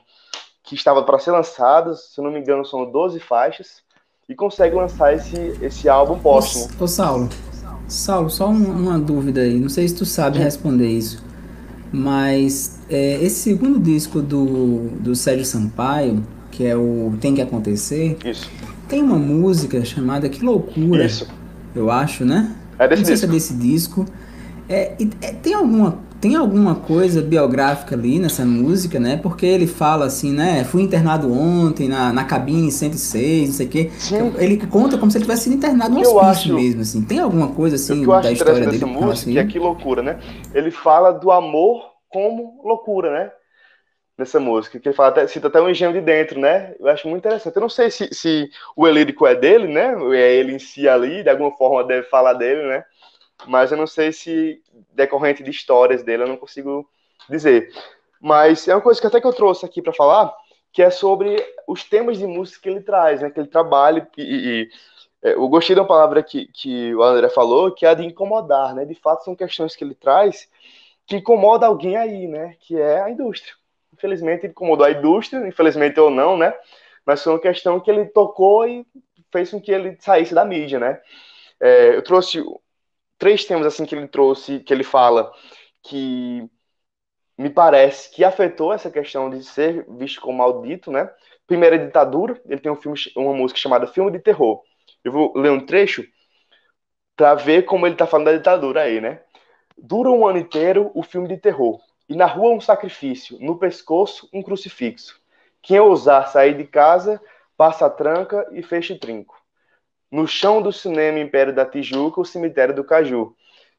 que estavam para ser lançadas, se não me engano, são 12 faixas, e consegue lançar esse, esse álbum póstumo. Ô, ô Saulo, Saulo, só uma dúvida aí, não sei se tu sabe responder isso, mas é, esse segundo disco do, do Sérgio Sampaio, que é o Tem Que Acontecer, isso tem uma música chamada Que Loucura. Isso. Eu acho, né? É desse Não sei disco. se é desse disco. É, é, tem alguma tem alguma coisa biográfica ali nessa música, né? Porque ele fala assim, né? Fui internado ontem na, na cabine 106, não sei o quê. Sim. Ele conta como se ele tivesse sido internado no hospício acho, mesmo, assim. Tem alguma coisa assim da história dele? Música, assim? que é que loucura, né? Ele fala do amor como loucura, né? nessa música, que ele fala, até, cita até um engenho de dentro, né? Eu acho muito interessante. Eu não sei se, se o elírico é dele, né? É ele em si ali, de alguma forma deve falar dele, né? Mas eu não sei se decorrente de histórias dele, eu não consigo dizer. Mas é uma coisa que até que eu trouxe aqui para falar, que é sobre os temas de música que ele traz, né? Que ele trabalha e, e é, eu gostei da palavra que, que o André falou, que é a de incomodar, né? De fato, são questões que ele traz que incomoda alguém aí, né? Que é a indústria infelizmente incomodou a indústria, infelizmente ou não, né? Mas foi uma questão que ele tocou e fez com que ele saísse da mídia, né? É, eu trouxe três temas assim que ele trouxe, que ele fala que me parece que afetou essa questão de ser visto como maldito, né? Primeira é ditadura, ele tem um filme, uma música chamada Filme de Terror. Eu vou ler um trecho para ver como ele tá falando da ditadura aí, né? Dura um ano inteiro o filme de terror e na rua um sacrifício, no pescoço um crucifixo. Quem ousar sair de casa, passa a tranca e fecha trinco. No chão do cinema Império da Tijuca, o cemitério do Caju.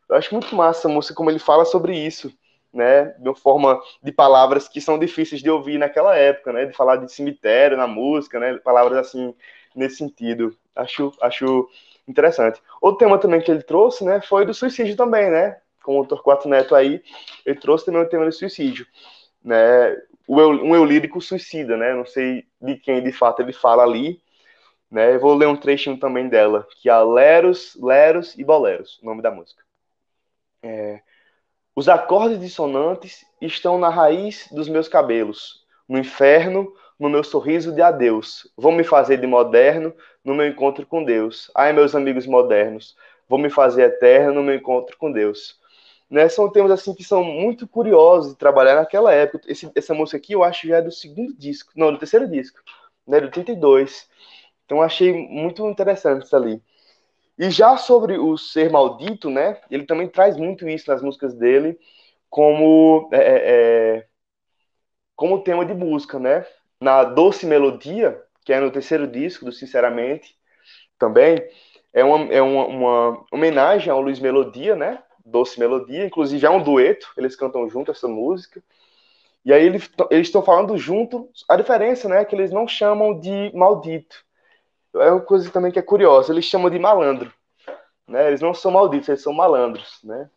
Eu acho muito massa a música como ele fala sobre isso, né? De uma forma de palavras que são difíceis de ouvir naquela época, né? De falar de cemitério na música, né? Palavras assim nesse sentido. Acho, acho interessante. Outro tema também que ele trouxe, né? Foi do suicídio também, né? com o Torquato Neto aí, ele trouxe também o tema do suicídio, né? Um eu lírico suicida, né? Não sei de quem de fato ele fala ali, né? Eu vou ler um trechinho também dela, que é Leros, Leros e Boleros, o nome da música. É, Os acordes dissonantes estão na raiz dos meus cabelos, no inferno, no meu sorriso de adeus. Vou me fazer de moderno no meu encontro com Deus. Ai, meus amigos modernos, vou me fazer eterno no meu encontro com Deus né, são temas assim que são muito curiosos de trabalhar naquela época. Esse, essa música aqui eu acho já é do segundo disco, não, do terceiro disco, né, do 32. Então achei muito interessante isso ali. E já sobre o ser maldito, né? Ele também traz muito isso nas músicas dele, como é, é, é como tema de música, né? Na Doce Melodia, que é no terceiro disco do Sinceramente, também é uma, é uma, uma homenagem ao Luiz Melodia, né? Doce Melodia, inclusive é um dueto, eles cantam junto essa música. E aí eles estão falando junto, a diferença, né, é que eles não chamam de maldito. É uma coisa também que é curiosa, eles chamam de malandro. Né? Eles não são malditos, eles são malandros, né?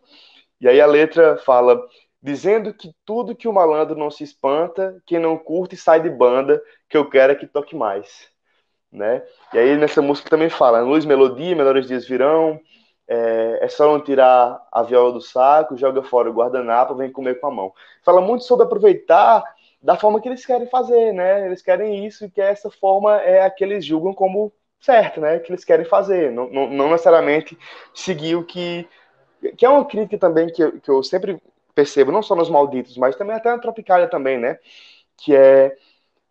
E aí a letra fala: dizendo que tudo que o malandro não se espanta, quem não curte sai de banda, que eu quero é que toque mais. Né? E aí nessa música também fala: luz, melodia, melhores dias virão, é, é, só não tirar a viola do saco, joga fora o guardanapo, vem comer com a mão. Fala muito sobre aproveitar da forma que eles querem fazer, né? Eles querem isso e que essa forma é a que eles julgam como certo, né? Que eles querem fazer, não, não, não necessariamente seguir o que que é uma crítica também que eu, que eu sempre percebo, não só nos malditos, mas também até na Tropicália também, né? Que é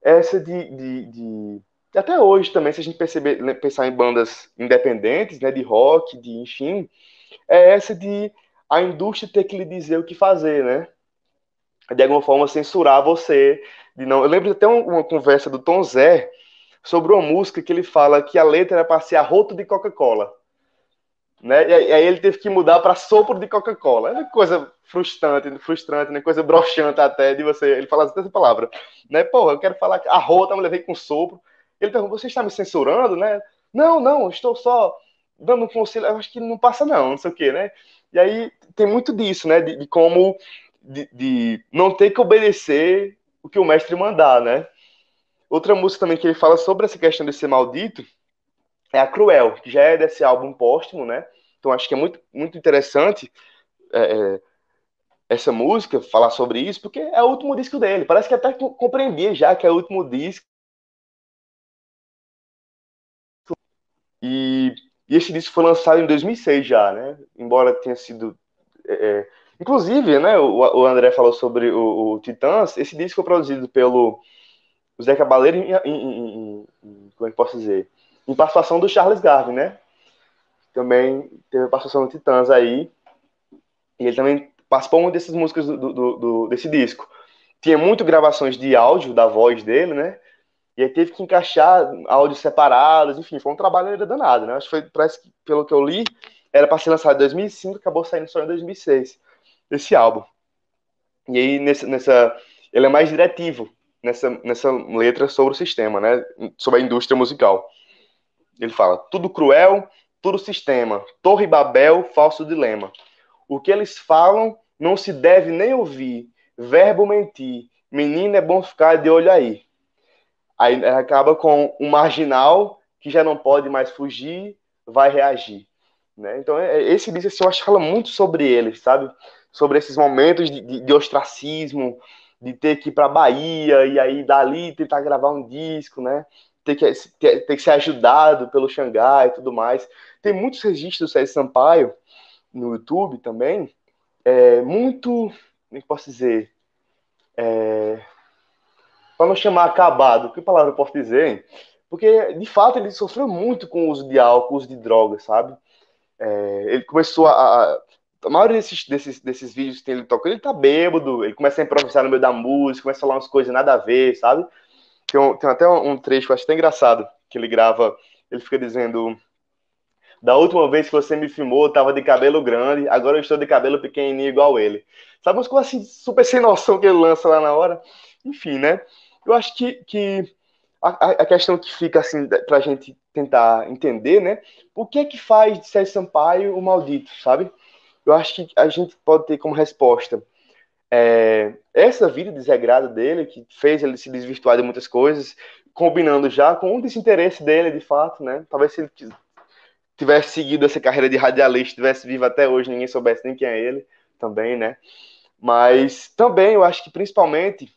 essa de, de, de, até hoje também, se a gente perceber, né, pensar em bandas independentes, né, de rock, de enfim, é essa de a indústria ter que lhe dizer o que fazer, né? De alguma forma censurar você, de não. Eu lembro até uma conversa do Tom Zé sobre uma música que ele fala que a letra era para ser arroto de Coca-Cola né? E aí ele teve que mudar para sopro de Coca-Cola. É coisa frustrante, frustrante, né? Coisa broxante até de você. Ele fala essa palavra, né? Porra, eu quero falar que a rota me levei com sopro. Ele perguntou: "Você está me censurando, né?" "Não, não, estou só dando um conselho. Eu acho que não passa não, não sei o quê, né? E aí tem muito disso, né? De, de como de, de não ter que obedecer o que o mestre mandar, né? Outra música também que ele fala sobre essa questão de ser maldito é a Cruel, que já é desse álbum póstumo, né? Então acho que é muito, muito interessante é, é, essa música, falar sobre isso, porque é o último disco dele. Parece que até compreendia já que é o último disco. E, e esse disco foi lançado em 2006 já, né? Embora tenha sido... É, é, inclusive, né, o, o, André falou sobre o, o, Titãs, esse disco foi produzido pelo Zé Cabaleiro em, em, em, como é que posso dizer em participação do Charles Garvey, né? Também teve a participação do Titãs aí. E ele também participou muito dessas músicas do, do, do, desse disco. Tinha muito gravações de áudio da voz dele, né? E aí teve que encaixar áudios separados, enfim, foi um trabalho danado, né? Acho que foi, parece que, pelo que eu li, era para ser lançado em 2005, acabou saindo só em 2006, esse álbum. E aí, nessa, nessa ele é mais diretivo nessa, nessa letra sobre o sistema, né? Sobre a indústria musical. Ele fala: tudo cruel, tudo sistema, Torre Babel, falso dilema. O que eles falam não se deve nem ouvir. Verbo mentir. Menino é bom ficar de olho aí. Aí acaba com um marginal que já não pode mais fugir, vai reagir. Né? Então, é, esse disco assim, eu acho que fala muito sobre ele, sabe? Sobre esses momentos de, de, de ostracismo, de ter que ir para Bahia e aí dali tentar gravar um disco, né? ter que, ter, ter que ser ajudado pelo Xangai e tudo mais. Tem muitos registros do Sérgio Sampaio no YouTube também, é, muito, como é posso dizer, é, para não chamar acabado, que palavra eu posso dizer? Porque, de fato, ele sofreu muito com o uso de álcool, uso de drogas, sabe? É, ele começou a a maioria desses, desses, desses vídeos que ele toca, ele tá bêbado, ele começa a improvisar no meio da música, começa a falar umas coisas nada a ver, sabe? Tem, um, tem até um trecho que eu acho até engraçado, que ele grava, ele fica dizendo da última vez que você me filmou, eu tava de cabelo grande, agora eu estou de cabelo pequenininho igual ele. Sabe umas coisas assim, super sem noção que ele lança lá na hora? Enfim, né? Eu acho que, que a, a questão que fica assim, pra gente tentar entender, né? O que é que faz de Sérgio Sampaio o maldito, sabe? Eu acho que a gente pode ter como resposta é, essa vida desregrada dele, que fez ele se desvirtuar de muitas coisas, combinando já com o desinteresse dele, de fato, né? Talvez se ele tivesse seguido essa carreira de radialista, tivesse vivo até hoje, ninguém soubesse nem quem é ele, também, né? Mas também eu acho que principalmente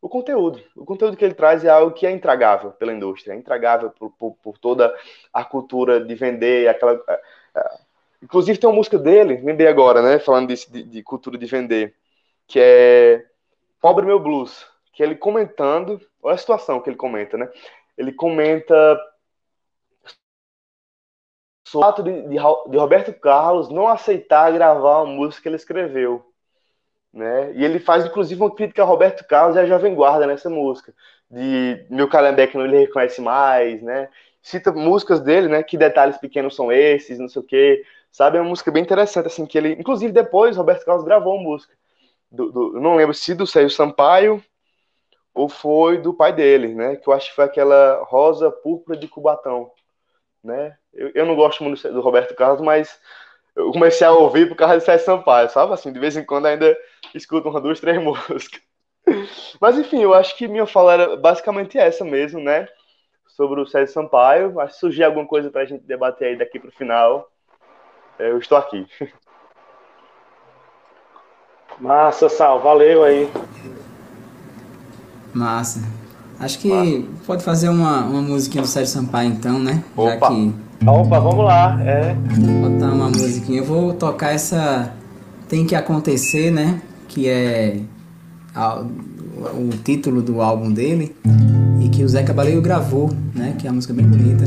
o conteúdo. O conteúdo que ele traz é algo que é intragável pela indústria, é intragável por, por, por toda a cultura de vender, aquela. Inclusive tem uma música dele, lembrei agora, né? Falando disso, de, de cultura de vender que é Pobre Meu Blues, que ele comentando, olha a situação que ele comenta, né? Ele comenta o fato de, de, de, Roberto Carlos não aceitar gravar uma música que ele escreveu. Né? E ele faz, inclusive, uma crítica a Roberto Carlos e a Jovem Guarda nessa música. De Meu Calhambeque não lhe reconhece mais, né? Cita músicas dele, né? Que detalhes pequenos são esses, não sei o quê. Sabe? É uma música bem interessante, assim, que ele... Inclusive, depois, Roberto Carlos gravou uma música. Do, do, não lembro se do Sérgio Sampaio ou foi do pai dele, né? Que eu acho que foi aquela Rosa Púrpura de Cubatão, né? Eu, eu não gosto muito do Roberto Carlos, mas eu comecei a ouvir por causa de Sérgio Sampaio, sabe? Assim, de vez em quando ainda escuto uma, duas, três músicas. Mas enfim, eu acho que minha fala era basicamente essa mesmo, né? Sobre o Sérgio Sampaio. Acho que surgir alguma coisa para a gente debater aí daqui para o final. Eu estou aqui. Massa, Sal, valeu aí. Massa. Acho que Massa. pode fazer uma, uma musiquinha do Sérgio Sampaio então, né? Opa. Já que... Opa, vamos lá. É. Botar uma musiquinha. Eu vou tocar essa Tem que acontecer, né? Que é o título do álbum dele e que o Zé Cabaleiro gravou, né? Que é uma música bem bonita.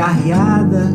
arriada.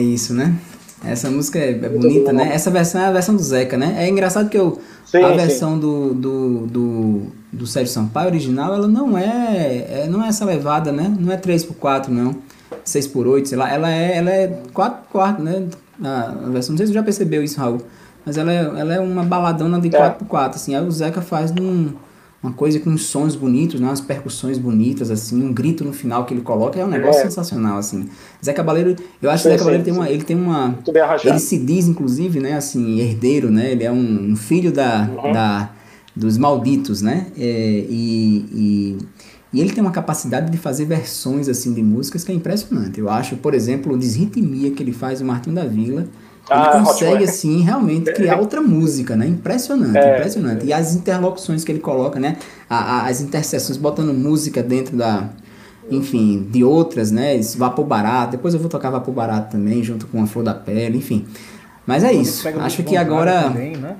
Isso, né? Essa música é, é bonita, né? Essa versão é a versão do Zeca, né? É engraçado que eu, sim, a versão do, do, do, do Sérgio Sampaio original, ela não é, é não é essa levada, né? Não é 3x4, não. 6x8, sei lá. Ela é, ela é 4 4 né? A, a versão, não sei se você já percebeu isso, Raul. Mas ela é, ela é uma baladona de 4x4, assim. Aí o Zeca faz num uma coisa com uns sons bonitos, né? umas percussões bonitas, assim, um grito no final que ele coloca, é um negócio é. sensacional, assim. Zé Cabaleiro, eu acho sim, que Zé Cabaleiro tem uma, ele tem uma, ele se diz, inclusive, né, assim, herdeiro, né, ele é um, filho da, uhum. da, dos malditos, né, é, e, e, e, ele tem uma capacidade de fazer versões, assim, de músicas que é impressionante. Eu acho, por exemplo, o Desritmia que ele faz o Martinho da Vila, ele ah, consegue, assim, realmente criar outra música, né? Impressionante, é, impressionante. E as interlocuções que ele coloca, né? A, a, as interseções, botando música dentro da, enfim, de outras, né? Vapor Barato, depois eu vou tocar Vapor Barato também, junto com a Flor da Pele, enfim. Mas é isso, acho que agora... Também, né?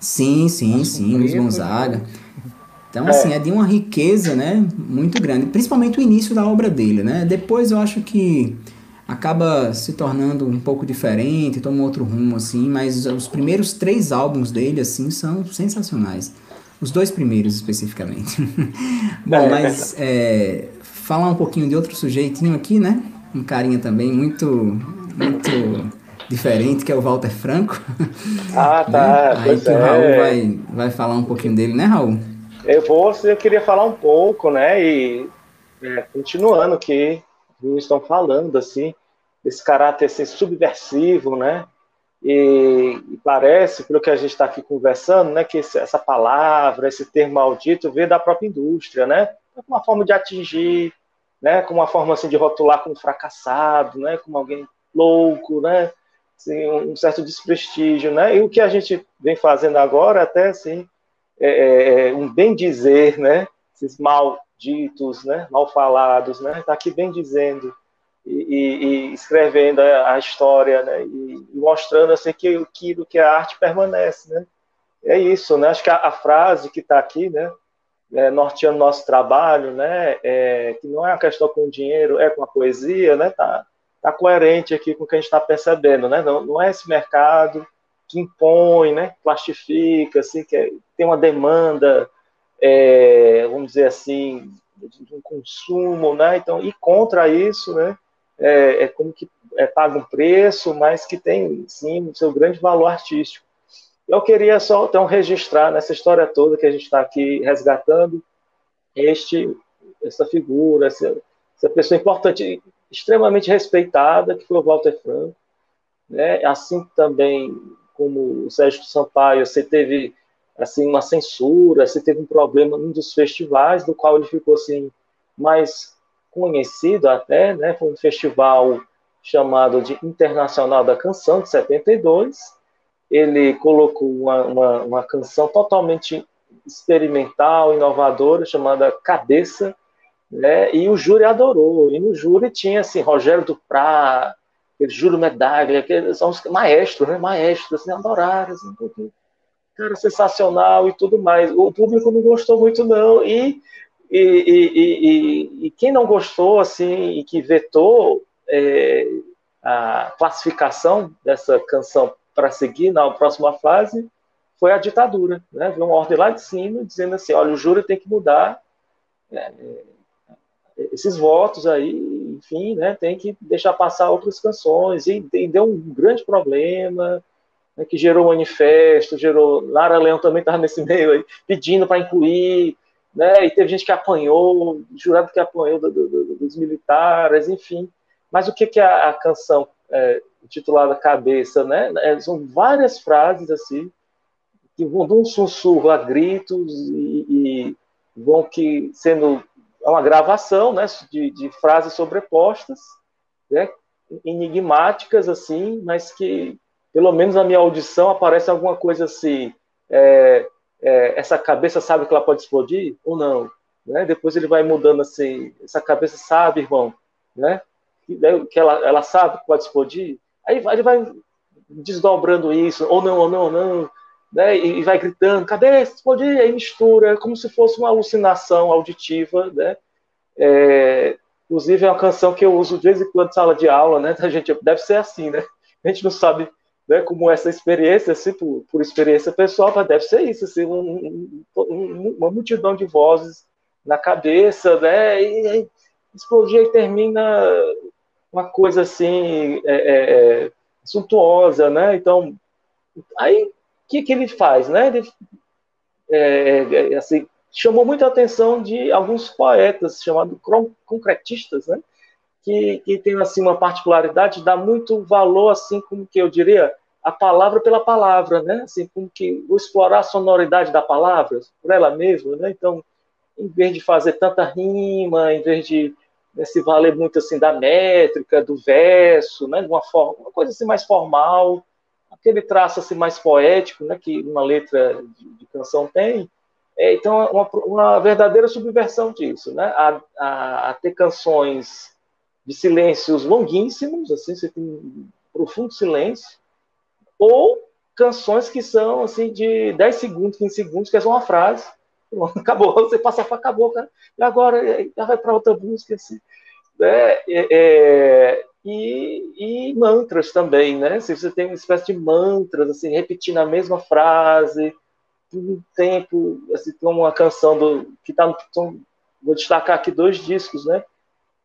Sim, sim, sim, Luiz Gonzaga. Então, assim, é. é de uma riqueza, né, muito grande, principalmente o início da obra dele, né? Depois eu acho que acaba se tornando um pouco diferente, toma outro rumo, assim, mas os primeiros três álbuns dele, assim, são sensacionais. Os dois primeiros, especificamente. Bom, é, mas é, falar um pouquinho de outro sujeitinho aqui, né? Um carinha também muito, muito diferente, que é o Walter Franco. Ah, tá. né? Aí que o Raul é. vai, vai falar um pouquinho dele, né, Raul? Eu vou, eu queria falar um pouco, né? E é, continuando o que estão falando, assim, desse caráter assim, subversivo, né? E, e, parece, pelo que a gente está aqui conversando, né, que esse, essa palavra, esse termo maldito, veio da própria indústria, né? Uma forma de atingir, né? Como uma forma assim de rotular como fracassado, né? Como alguém louco, né? Assim, um certo desprestígio, né? E o que a gente vem fazendo agora, até assim, é, é, é um bem dizer, né? Esses malditos, né? Mal falados, né? Está aqui bem dizendo e, e, e escrevendo a, a, história, né? E, e, mostrando assim que aquilo que a arte permanece, né? É isso, né? Acho que a, a frase que está aqui, né? É, norteando nosso trabalho, né? É, que não é uma questão com dinheiro, é com a poesia, né? Tá, tá coerente aqui com o que a gente está percebendo, né? Não, não é esse mercado que impõe, né? Plastifica, assim, que é, tem uma demanda, é, vamos dizer assim, de um consumo, né? Então, e contra isso, né? é, é como que é, paga um preço, mas que tem, sim, o seu grande valor artístico. Eu queria só, então, registrar nessa história toda que a gente está aqui resgatando, este, essa figura, essa, essa pessoa importante, extremamente respeitada, que foi o Walter Franco, né? assim também como o Sérgio Sampaio, você teve assim uma censura, você teve um problema num dos festivais, do qual ele ficou assim mais conhecido até, né? Foi um festival chamado de Internacional da Canção, de 72. Ele colocou uma, uma, uma canção totalmente experimental, inovadora, chamada Cabeça, né? E o júri adorou. E no júri tinha, assim, Rogério aquele Júlio Medaglia, aqueles são os maestros, né? Maestros, assim, adoraram, assim, cara, sensacional e tudo mais. O público não gostou muito, não. E e, e, e, quem não gostou, assim, e que vetou é, a classificação dessa canção para seguir na próxima fase, foi a ditadura. Né? Veio uma ordem lá de cima dizendo assim: olha, o júri tem que mudar é, esses votos aí, enfim, né, tem que deixar passar outras canções. E, e deu um grande problema. Né, que gerou manifesto, gerou. Lara Leão também estava nesse meio aí, pedindo para incluir né? E teve gente que apanhou, jurado que apanhou do, do, dos militares, enfim. Mas o que, que é a, canção é, intitulada Cabeça, né? É, são várias frases assim que vão de um sussurro a gritos e, e vão que sendo é uma gravação, né? De, de frases sobrepostas, né? Enigmáticas assim, mas que pelo menos na minha audição aparece alguma coisa assim. É, é, essa cabeça sabe que ela pode explodir ou não? Né? Depois ele vai mudando assim, essa cabeça sabe, irmão, né? Que ela, ela sabe que pode explodir. Aí ele vai desdobrando isso, ou não, ou não, ou não, né? E vai gritando, cabeça, explodir, aí mistura, como se fosse uma alucinação auditiva, né? É, inclusive é uma canção que eu uso de vez em quando em sala de aula, né? A gente deve ser assim, né? A gente não sabe né, como essa experiência, assim, por, por experiência pessoal, mas deve ser isso, assim, um, um, uma multidão de vozes na cabeça, né, e, e explodir e termina uma coisa assim é, é, é, suntuosa, né? Então, aí o que, que ele faz, né? Ele é, é assim, chamou muita atenção de alguns poetas chamados concretistas, né? Que, que tem assim uma particularidade, dá muito valor assim como que eu diria a palavra pela palavra, né? Assim, como que vou explorar a sonoridade da palavra por ela mesma, né? Então, em vez de fazer tanta rima, em vez de né, se valer muito assim da métrica, do verso, né? De uma forma, uma coisa assim mais formal, aquele traço assim mais poético, né? Que uma letra de, de canção tem, É, então, uma, uma verdadeira subversão disso, né? A, a, a, ter canções de silêncios longuíssimos, assim, você tem um profundo silêncio, ou canções que são assim de 10 segundos, 15 segundos, que é só uma frase, acabou, você passa para acabou, cara, e agora já vai para outra música, assim. Né? É, é, e, e, mantras também, né? Se você tem uma espécie de mantras, assim, repetindo a mesma frase, um tempo, assim, tem uma canção do que tá, então, vou destacar aqui dois discos, né?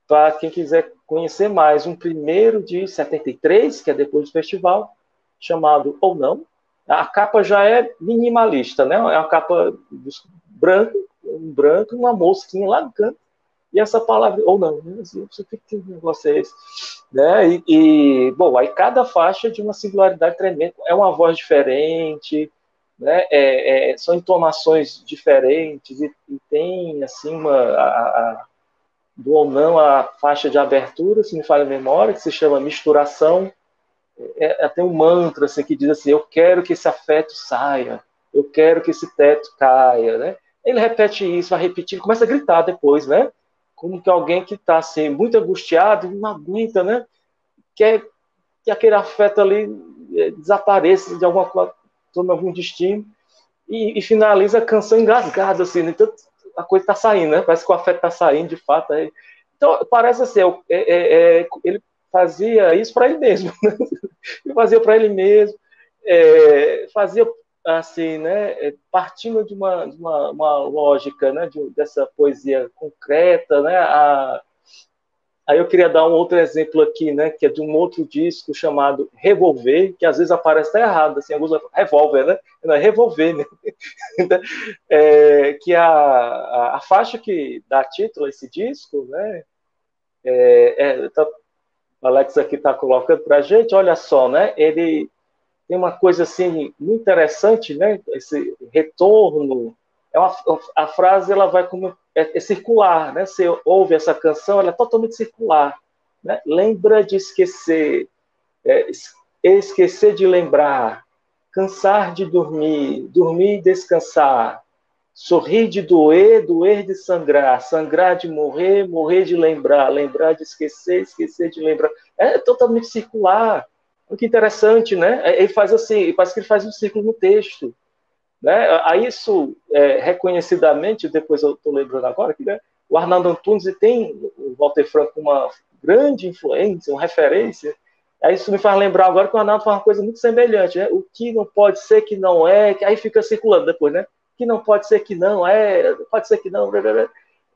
Para quem quiser conhecer mais, um primeiro de 73, que é depois do festival, chamado Ou Não. A capa já é minimalista, né? É uma capa branca, um branco, uma mosquinha lá no canto, e essa palavra, ou não, né? Assim, você fica que negócio é? Né? E, e, bom, aí cada faixa é de uma singularidade tremenda, é uma voz diferente, né? É, é, são entonações diferentes, e, e tem, assim, uma, a, a, do ou não a faixa de abertura, se me falha a memória, que se chama misturação, é, é, tem um mantra assim, que diz assim: Eu quero que esse afeto saia, eu quero que esse teto caia. Né? Ele repete isso, vai repetindo, começa a gritar depois, né? Como que alguém que está assim, muito angustiado, não aguenta, né? Quer que aquele afeto ali é, desapareça de alguma tome algum destino. E, e, finaliza a canção engasgada, assim, né? então a coisa está saindo, né? Parece que o afeto está saindo de fato. Aí. Então, parece assim, é, é, é, ele fazia isso para ele mesmo, né? fazia para ele mesmo, é, fazia assim, né, é, partindo de uma, de uma, uma lógica, né, de, dessa poesia concreta, né, a, aí eu queria dar um outro exemplo aqui, né, que é de um outro disco chamado Revolver, que às vezes aparece até errado, assim, alguns Revolver, né, não é Revolver, né, é, que a, a, a, faixa que dá título a esse disco, né, é, é, tá, Alex aqui está colocando para a gente, olha só, né? Ele tem uma coisa assim muito interessante, né? Esse retorno, é uma, a frase ela vai como é, é, circular, né? Você ouve essa canção, ela é totalmente circular, né? Lembra de esquecer, é, esquecer de lembrar, cansar de dormir, dormir e descansar, Sorrir de doer, doer de sangrar, sangrar de morrer, morrer de lembrar, lembrar de esquecer, esquecer de lembrar. É totalmente circular. Olha que interessante, né? É, ele faz assim, parece que ele faz um círculo no texto. Né? Aí isso, é, reconhecidamente, depois eu estou lembrando agora, que né, o Arnaldo Antunes tem o Walter Franco uma grande influência, uma referência. Aí isso me faz lembrar agora que o Arnaldo faz uma coisa muito semelhante, né? O que não pode ser que não é, que aí fica circulando depois, né? Que não pode ser que não, é, pode ser que não,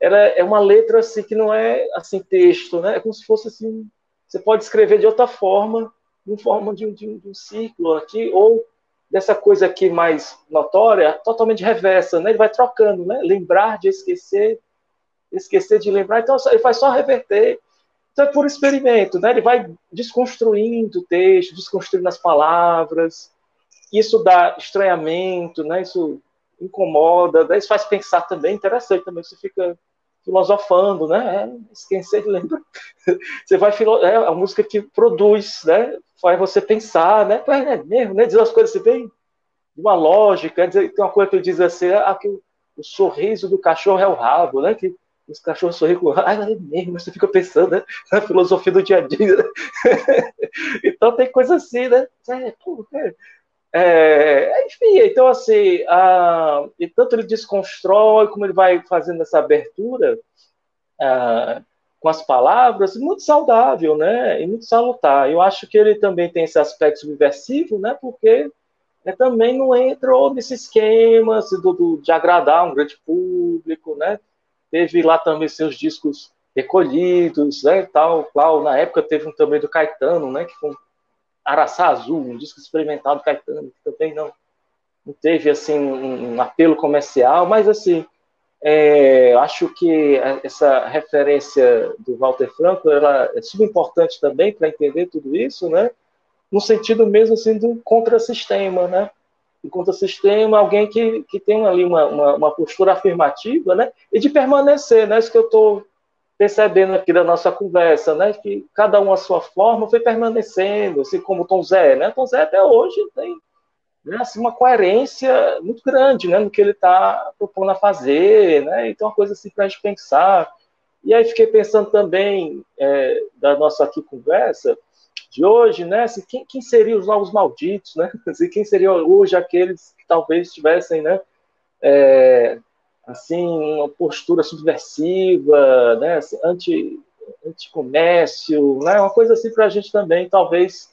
ela é uma letra assim que não é assim texto, né? É como se fosse assim, você pode escrever de outra forma, em forma de, de, de um círculo aqui, ou dessa coisa aqui mais notória, totalmente reversa, né? Ele vai trocando, né? Lembrar de esquecer, esquecer de lembrar, então ele faz só reverter. Então é por experimento, né? Ele vai desconstruindo o texto, desconstruindo as palavras. Isso dá estranhamento, né? Isso incomoda, daí faz pensar também, interessante também, você fica filosofando, né? É, esquecer de lembrar. Você vai é a música que produz, né? Faz você pensar, né? É mesmo, né? Diz as coisas assim, bem de uma lógica. Tem uma coisa que ele diz assim, ah, que o, o, sorriso do cachorro é o rabo, né? Que os cachorros sorriem com. Ah, é mesmo, você fica pensando, né? Na filosofia do dia a dia. Né? então tem coisa assim, né? É, pô, é, é, enfim, então assim, a, e tanto ele desconstrói como ele vai fazendo essa abertura a, com as palavras, muito saudável, né? E muito salutar. Eu acho que ele também tem esse aspecto subversivo, né? Porque né, também não entrou nesse esquema assim, do, do, de agradar um grande público, né? Teve lá também seus discos recolhidos, né? Tal, tal. Na época teve um também do Caetano, né? Que foi Araçá Azul, um disco experimental do Caetano, que também não, não teve assim um, um apelo comercial, mas assim, é, acho que essa referência do Walter Franco ela é super importante também para entender tudo isso, né? No sentido mesmo assim do contrassistema, né? Do contrassistema, alguém que, que tem ali uma, uma, uma postura afirmativa, né? E de permanecer, né? Isso que eu estou percebendo aqui da nossa conversa, né, que cada um a sua forma foi permanecendo, assim como Tom Zé, né? Tom Zé até hoje tem né, assim, uma coerência muito grande né, no que ele está propondo a fazer, né, então uma coisa assim para a gente pensar. E aí fiquei pensando também é, da nossa aqui conversa de hoje, né, assim, quem, quem seriam os novos malditos, né, assim, quem seriam hoje aqueles que talvez tivessem, né, é, assim, uma postura subversiva, né, assim, anti, anticomércio, né, uma coisa assim para a gente também, talvez,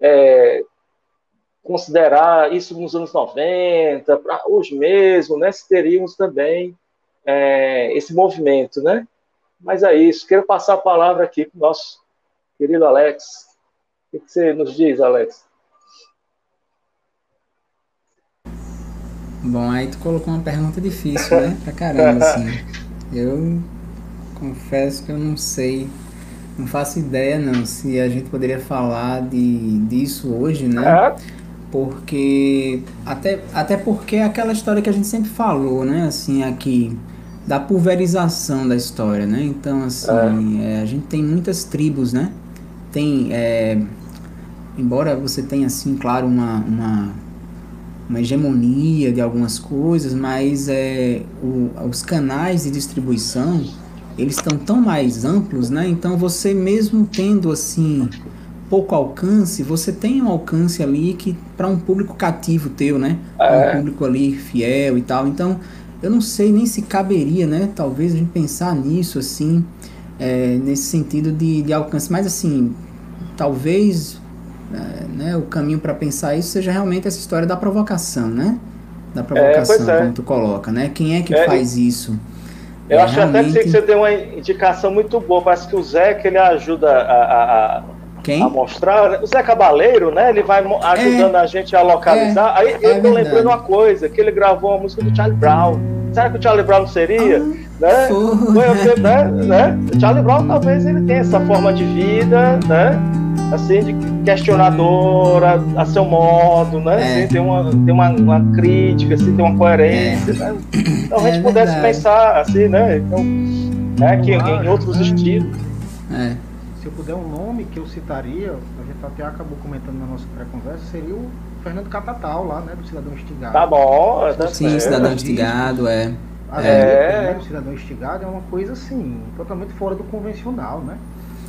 é, considerar isso nos anos 90, para hoje mesmo, né, se teríamos também é, esse movimento, né? Mas é isso, quero passar a palavra aqui para o nosso querido Alex. O que você nos diz, Alex? Bom, aí tu colocou uma pergunta difícil, né? Pra caramba, assim. Eu confesso que eu não sei, não faço ideia, não, se a gente poderia falar de, disso hoje, né? É. Porque, até, até porque é aquela história que a gente sempre falou, né? Assim, aqui, da pulverização da história, né? Então, assim, é. É, a gente tem muitas tribos, né? Tem, é, embora você tenha, assim, claro, uma, uma uma hegemonia de algumas coisas, mas é, o, os canais de distribuição eles estão tão mais amplos, né? Então você mesmo tendo assim pouco alcance, você tem um alcance ali que para um público cativo teu, né? É. Um público ali fiel e tal. Então eu não sei nem se caberia, né? Talvez a gente pensar nisso assim, é, nesse sentido de, de alcance, mas assim talvez né, o caminho para pensar isso seja realmente essa história da provocação, né? Da provocação, é, é. como tu coloca, né? Quem é que é, faz isso? Eu é, acho realmente... até que você deu uma indicação muito boa. Parece que o Zé que ele ajuda a, a, Quem? a mostrar. O Zé Cabaleiro, né? Ele vai ajudando a gente a localizar. Aí eu tô lembrando uma coisa, que ele gravou uma música do Charlie Brown. Será que o Charlie Brown seria? Ah, né? Foi, né? né? O Charlie Brown talvez ele tenha essa forma de vida, né? assim, de questionadora a seu modo, né? É. Assim, tem uma, tem uma, uma, crítica, assim, tem uma coerência. É. Né? Então a gente é pudesse verdade. pensar assim, né? Então, né, que em, em outros estilos. É. Se eu puder um nome que eu citaria, a gente até acabou comentando na nossa pré-conversa, seria o Fernando Catatal lá, né? Do Cidadão Instigado. Tá bom, tá Sim, Cidadão Instigado, é. A é. Né, o Cidadão Instigado é uma coisa assim, totalmente fora do convencional, né?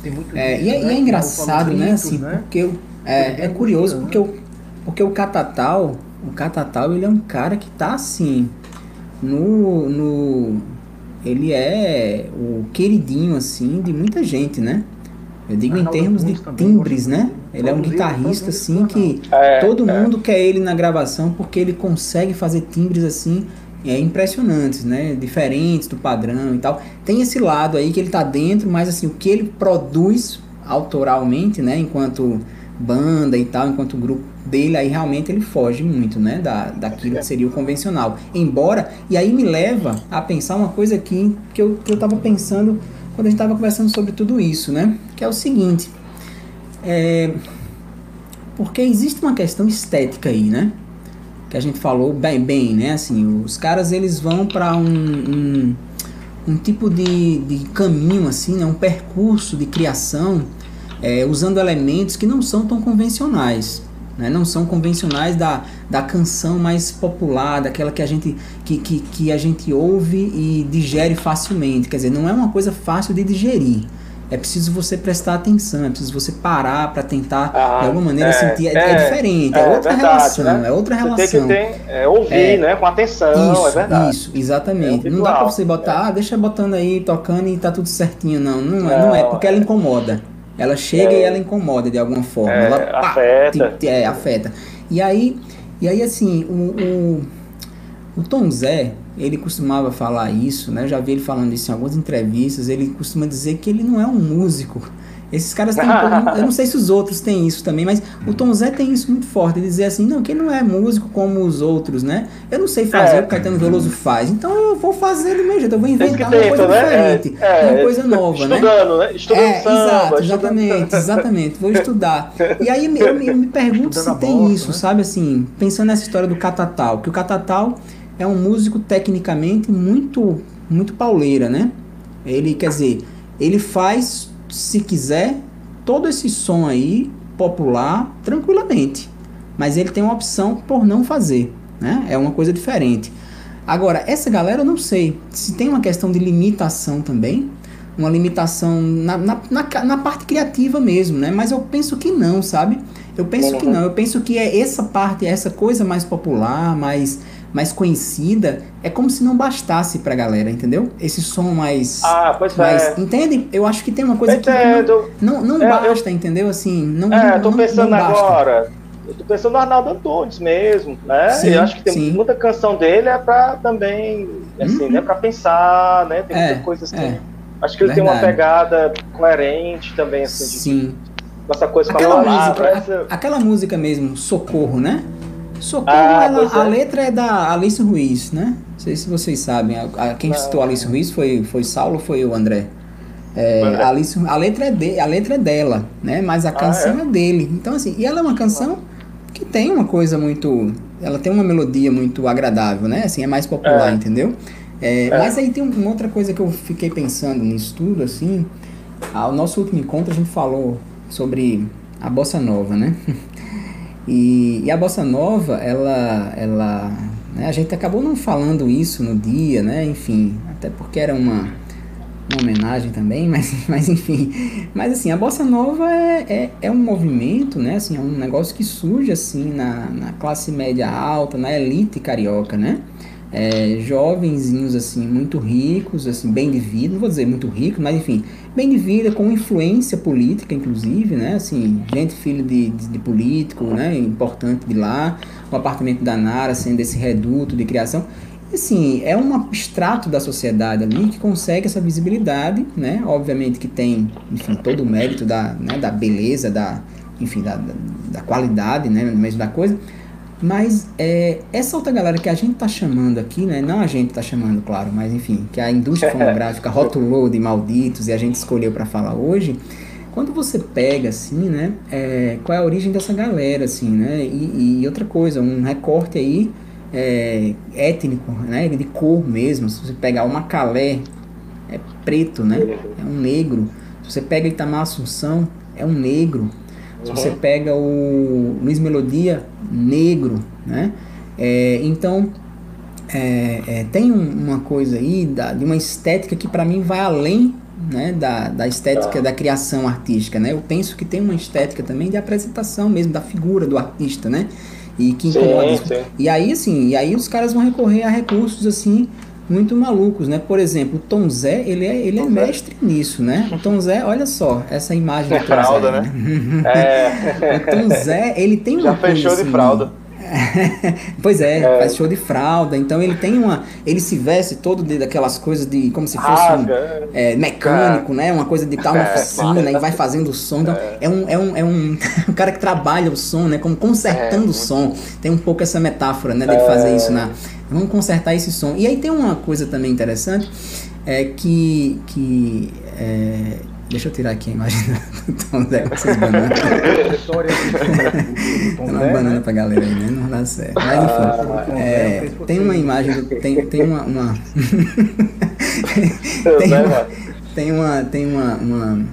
Tem muito é, e, é, né? e é engraçado, né? Assim, né? porque é, é curioso né? porque, o, porque o Catatal, o Catatal, ele é um cara que tá assim, no, no ele é o queridinho assim de muita gente, né? Eu digo em termos de timbres, né? Ele é um guitarrista assim que é, todo é. mundo quer ele na gravação porque ele consegue fazer timbres assim é, impressionantes, né? Diferentes do padrão e tal. Tem esse lado aí que ele tá dentro, mas assim, o que ele produz autoralmente, né? Enquanto banda e tal, enquanto grupo dele, aí realmente ele foge muito, né? Da, daquilo que seria o convencional. Embora, e aí me leva a pensar uma coisa aqui que eu, que eu tava pensando quando a gente tava conversando sobre tudo isso, né? Que é o seguinte. É, porque existe uma questão estética aí, né? Que a gente falou bem, bem né? Assim, os caras eles vão para um, um, um, tipo de, de caminho, assim, né? um percurso de criação é, usando elementos que não são tão convencionais. Né? Não são convencionais da, da canção mais popular, daquela que a, gente, que, que, que a gente ouve e digere facilmente. Quer dizer, não é uma coisa fácil de digerir é preciso você prestar atenção, é preciso você parar para tentar ah, de alguma maneira é, sentir. É, é, é diferente, é, é outra verdade, relação, né? é outra relação. Você tem que ter, é, ouvir, né? Com atenção, isso, é verdade. Isso, exatamente. não dá para você botar, ah, deixa botando aí, tocando e tá tudo certinho. Não, não, não, não é, porque ela incomoda. Ela chega e ela incomoda de alguma forma. ela pá, afeta. Te, é, afeta. E aí, e aí assim, o, o, o Tom Zé, ele costumava falar isso, né? Eu já vi ele falando isso em algumas entrevistas. Ele costuma dizer que ele não é um músico. Esses caras têm. eu não sei se os outros têm isso também, mas o Tom Zé tem isso muito forte. Ele dizer assim, não, que ele não é músico como os outros, né? Eu não sei fazer é. o que Caetano Veloso faz, então eu vou fazer do meu jeito, eu vou inventar uma coisa né? diferente, é, uma coisa nova, estudando, né? Estudando, né? Estudando é, samba, exato, exatamente, exatamente. Vou estudar. E aí eu, eu, eu me pergunto se tem isso, né? sabe assim, pensando nessa história do Catatal, que o Catatal é um músico tecnicamente muito muito pauleira, né? Ele quer dizer, ele faz, se quiser, todo esse som aí popular tranquilamente. mas ele tem uma opção por não fazer, né? É uma coisa diferente. Agora, essa galera eu não sei se tem uma questão de limitação também, uma limitação na, na, na, na parte criativa mesmo, né? Mas eu penso que não, sabe? Eu penso que não, eu penso que é essa parte, essa coisa mais popular, mais mais conhecida, é como se não bastasse pra galera, entendeu? Esse som mais. Ah, pois mais, é. Entende? Eu acho que tem uma coisa Eu que entendo. não, não, não É, basta, entendeu? Assim, não. É, não, eu tô não- pensando agora. Eu tô pensando no Arnaldo Antunes mesmo, né? Sim, eu acho que tem sim. muita canção dele é pra também, assim, Uhum. né? Pra pensar, né? Tem É, muita coisa assim. é. Acho que ele tem uma Verdade. pegada coerente também, assim, de, Sim. com essa coisa com a Aquela palavra, música, essa- aquela música mesmo, Socorro, né? Socorro, Ah, ela- pois é. a letra é da Alice Ruiz, né? Não sei se vocês sabem. A, a- quem Não. citou a Alice Ruiz foi, foi Saulo ou foi o André? É, André. a, Alice, a, letra é de, a letra é dela, né? Mas a canção é? dele. Então, assim, e ela é uma canção que tem uma coisa muito. Ela tem uma melodia muito agradável, né? Assim, é mais popular, É. entendeu? É, É. Mas aí tem um- uma outra coisa que eu fiquei pensando nisso tudo, assim. Ao nosso último encontro a gente falou sobre a bossa nova, né? E, e a bossa nova, ela, ela, né, a gente acabou não falando isso no dia, né? Enfim, até porque era uma, uma homenagem também, mas, mas enfim. Mas assim, a bossa nova é, é, é um movimento, né? Assim, é um negócio que surge assim na, na classe média alta, na elite carioca, né? É, jovenzinhos assim muito ricos, assim bem de vida, não vou dizer muito ricos, mas enfim, bem de vida, com influência política, inclusive, né? Assim, gente filho de, de, de político, né? Importante de lá, o apartamento da Nara sendo esse reduto de criação. Assim, é um abstrato da sociedade ali que consegue essa visibilidade, né? Obviamente que tem, enfim, todo o mérito da, né, da beleza, da, enfim, da, da, da qualidade, né? Mesmo da coisa. Mas é, essa outra galera que a gente tá chamando aqui, né? Não a gente tá chamando, claro, mas enfim, que a indústria fonográfica rotulou de malditos e a gente escolheu para falar hoje. Quando você pega assim, né? É, qual é a origem dessa galera, assim, né? E, e outra coisa, um recorte aí é, étnico, né? De cor mesmo. Se você pegar o Macalé, é preto, né? É um negro. Se você pega Itamar Assunção, é um negro. Se você pega o Luiz Melodia, negro, né? É, então, é, é, tem um- uma coisa aí da, de uma estética que para mim vai além né, da, da estética da criação artística, né? Eu penso que tem uma estética também de apresentação mesmo, da figura do artista, né? E que Sim, incomoda isso. sim. E aí, assim, e aí os caras vão recorrer a recursos, assim, muito malucos, né? Por exemplo, o Tom Zé, ele é, ele é Zé. mestre nisso, né? O Tom Zé, olha só, essa imagem do Tom Fralda, Zé, né? É, o Tom Zé, ele tem uma Já fechou de assim, fralda. pois é, É. faz show de fralda, então ele tem uma. Ele se veste todo de, daquelas coisas de. como se fosse um, rasga. é, mecânico, né? Uma coisa de estar numa É, oficina e vai fazendo o som. Então, é, um, é, um, é um, um cara que trabalha o som, né? Como consertando É, o som. Tem um pouco essa metáfora, né? Dele fazer isso na. Vamos consertar esse som. E aí tem uma coisa também interessante, é que. que é, deixa eu tirar aqui a imagem do Tom Zé com essas bananas. Tom Dando uma banana né? pra galera aí, né? Não dá certo. Mas enfim. Ah, é, tem uma imagem do, tem, tem uma, uma tem né, uma, tem uma tem uma, uma,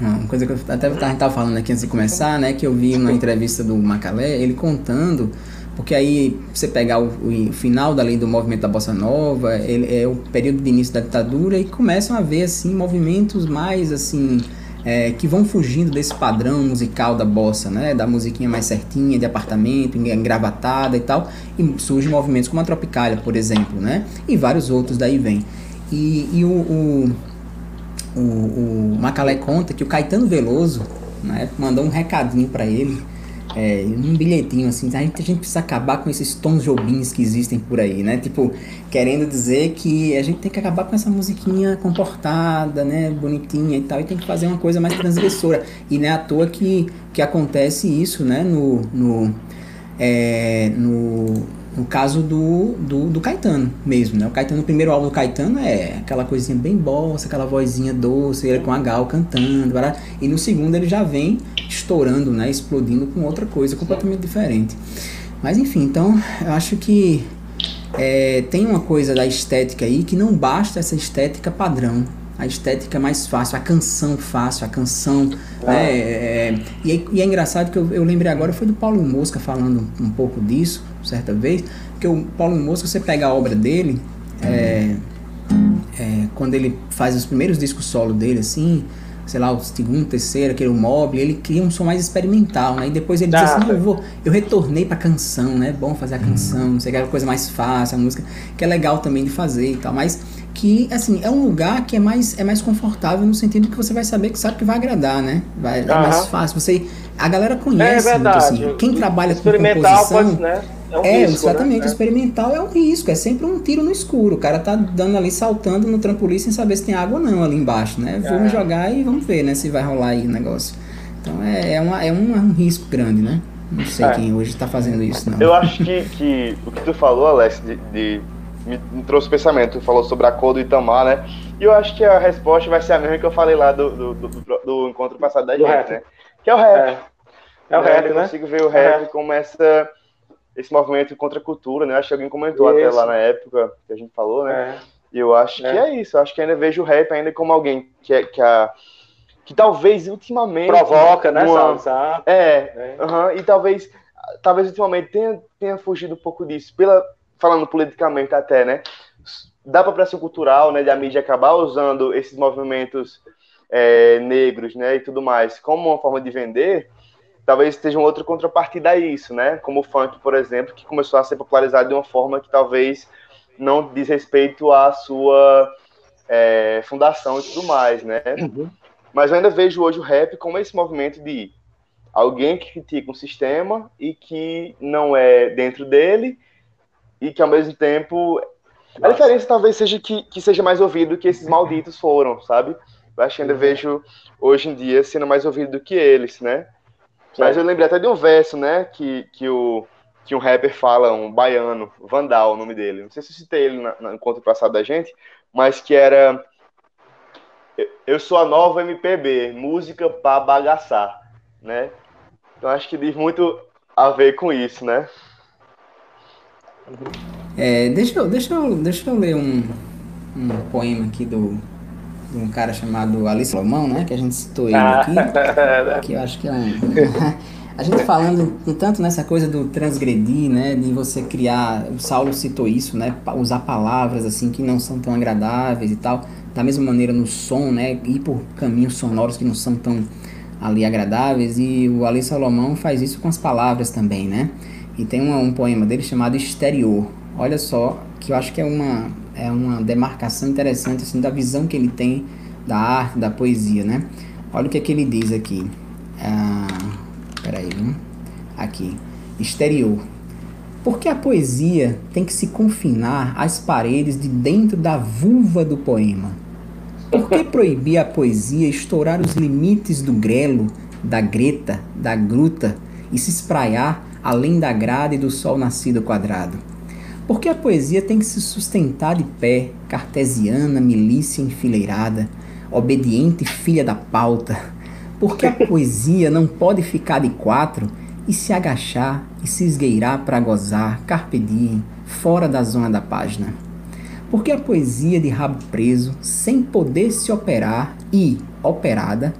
uma coisa que eu até a gente tava falando aqui antes de começar, né, que eu vi na entrevista do Macalé, ele contando porque aí você pegar o, o final da lei do movimento da bossa nova, ele é o período de início da ditadura e começam a ver assim movimentos mais assim é, que vão fugindo desse padrão musical da bossa, né? Da musiquinha mais certinha, de apartamento, engravatada e tal. E surgem movimentos como a Tropicália, por exemplo, né? E vários outros daí vem. E, e o, o, o, o Macalé conta que o Caetano Veloso né, mandou um recadinho para ele, é, um bilhetinho assim, a gente, a gente precisa acabar com esses tons jobins que existem por aí, né? Tipo, querendo dizer que a gente tem que acabar com essa musiquinha comportada, né? Bonitinha e tal, e tem que fazer uma coisa mais transgressora. E não é à toa que, que acontece isso, né? No, no, é, no, no caso do, do, do Caetano mesmo, né? O Caetano, o primeiro álbum do Caetano é aquela coisinha bem bossa, aquela vozinha doce, ele com a Gal cantando, e no segundo ele já vem estourando, né? Explodindo com outra coisa completamente diferente. Mas enfim, então eu acho que é, tem uma coisa da estética aí que não basta essa estética padrão. A estética mais fácil, a canção fácil, a canção. Ah. Né, é, e, é, e, é engraçado que eu, eu lembrei agora, foi do Paulo Mosca falando um pouco disso, certa vez, que o Paulo Mosca, você pega a obra dele, é, é, quando ele faz os primeiros discos solo dele, assim, sei lá, o segundo, terceiro, aquele mobile, ele cria um som mais experimental, né? E depois ele diz assim, não, eu vou, eu retornei pra canção, né? É bom fazer a canção, não sei, aquela coisa mais fácil, a música, que é legal também de fazer e tal, mas que, assim, é um lugar que é mais, é mais confortável no sentido que você vai saber que sabe que vai agradar, né? Vai, é mais fácil, você... A galera conhece é muito, assim, quem trabalha com composição... Pode, né? É, um é risco, né? exatamente. Né? Experimental é um risco, é sempre um tiro no escuro. O cara tá dando ali, saltando no trampolim sem saber se tem água ou não ali embaixo, né? É. Vamos jogar e vamos ver, né? Se vai rolar aí o negócio. Então é, é, uma, é um, um risco grande, né? Não sei é. quem hoje está fazendo isso, não. Eu acho que, que o que tu falou, Alex, de, de me, me, trouxe pensamento. Tu falou sobre a cor do Itamar, né? E eu acho que a resposta vai ser a mesma que eu falei lá do, do, do, do, encontro passado da gente, né? Que é o rap. É, é o rap, né? Eu consigo ver o rap é. como essa esse movimento contra a cultura, né? Acho que alguém comentou isso. até lá na época que a gente falou, né? É. E eu acho é. que é isso. Eu acho que ainda vejo o rap ainda como alguém que, é, que, a, que talvez ultimamente. Provoca, né, uma, É. é. Uh -huh, e talvez, talvez ultimamente tenha, tenha fugido um pouco disso. Pela, falando politicamente até, né? Dá para pressão cultural, né? De a mídia acabar usando esses movimentos é, negros, né? E tudo mais como uma forma de vender talvez esteja uma outra contrapartida a isso, né? Como o funk, por exemplo, que começou a ser popularizado de uma forma que talvez não diz respeito à sua é, fundação e tudo mais, né? Uhum. Mas eu ainda vejo hoje o rap como esse movimento de alguém que critica um sistema e que não é dentro dele e que ao mesmo tempo a diferença talvez seja que, que seja mais ouvido que esses malditos foram, sabe? Eu acho que ainda uhum. vejo hoje em dia sendo mais ouvido do que eles, né? Mas eu lembrei até de um verso, né, que, que, o, que um rapper fala, um baiano, Vandal, o nome dele. Não sei se eu citei ele na, no encontro passado da gente, mas que era Eu sou a nova MPB, música para bagaçar, né? Então acho que diz muito a ver com isso, né? É, deixa, eu, deixa, eu, deixa eu ler um, um poema aqui do de um cara chamado Alice Salomão, né? Que a gente citou ele ah. aqui. que eu acho que é um... A gente falando tanto nessa coisa do transgredir, né? De você criar... O Saulo citou isso, né? Usar palavras, assim, que não são tão agradáveis e tal. Da mesma maneira no som, né? Ir por caminhos sonoros que não são tão ali agradáveis. E o Alice Salomão faz isso com as palavras também, né? E tem um, um poema dele chamado Exterior. Olha só, que eu acho que é uma é uma demarcação interessante assim, da visão que ele tem da arte, da poesia, né? Olha o que é que ele diz aqui. Ah, peraí, aqui. Exterior. Porque a poesia tem que se confinar às paredes de dentro da vulva do poema? Por que proibir a poesia estourar os limites do grelo, da greta, da gruta e se espraiar além da grade do sol nascido quadrado? Porque a poesia tem que se sustentar de pé, cartesiana, milícia enfileirada, obediente filha da pauta. Porque a poesia não pode ficar de quatro e se agachar e se esgueirar para gozar, carpe diem, fora da zona da página. Porque a poesia de rabo preso, sem poder se operar e, operada,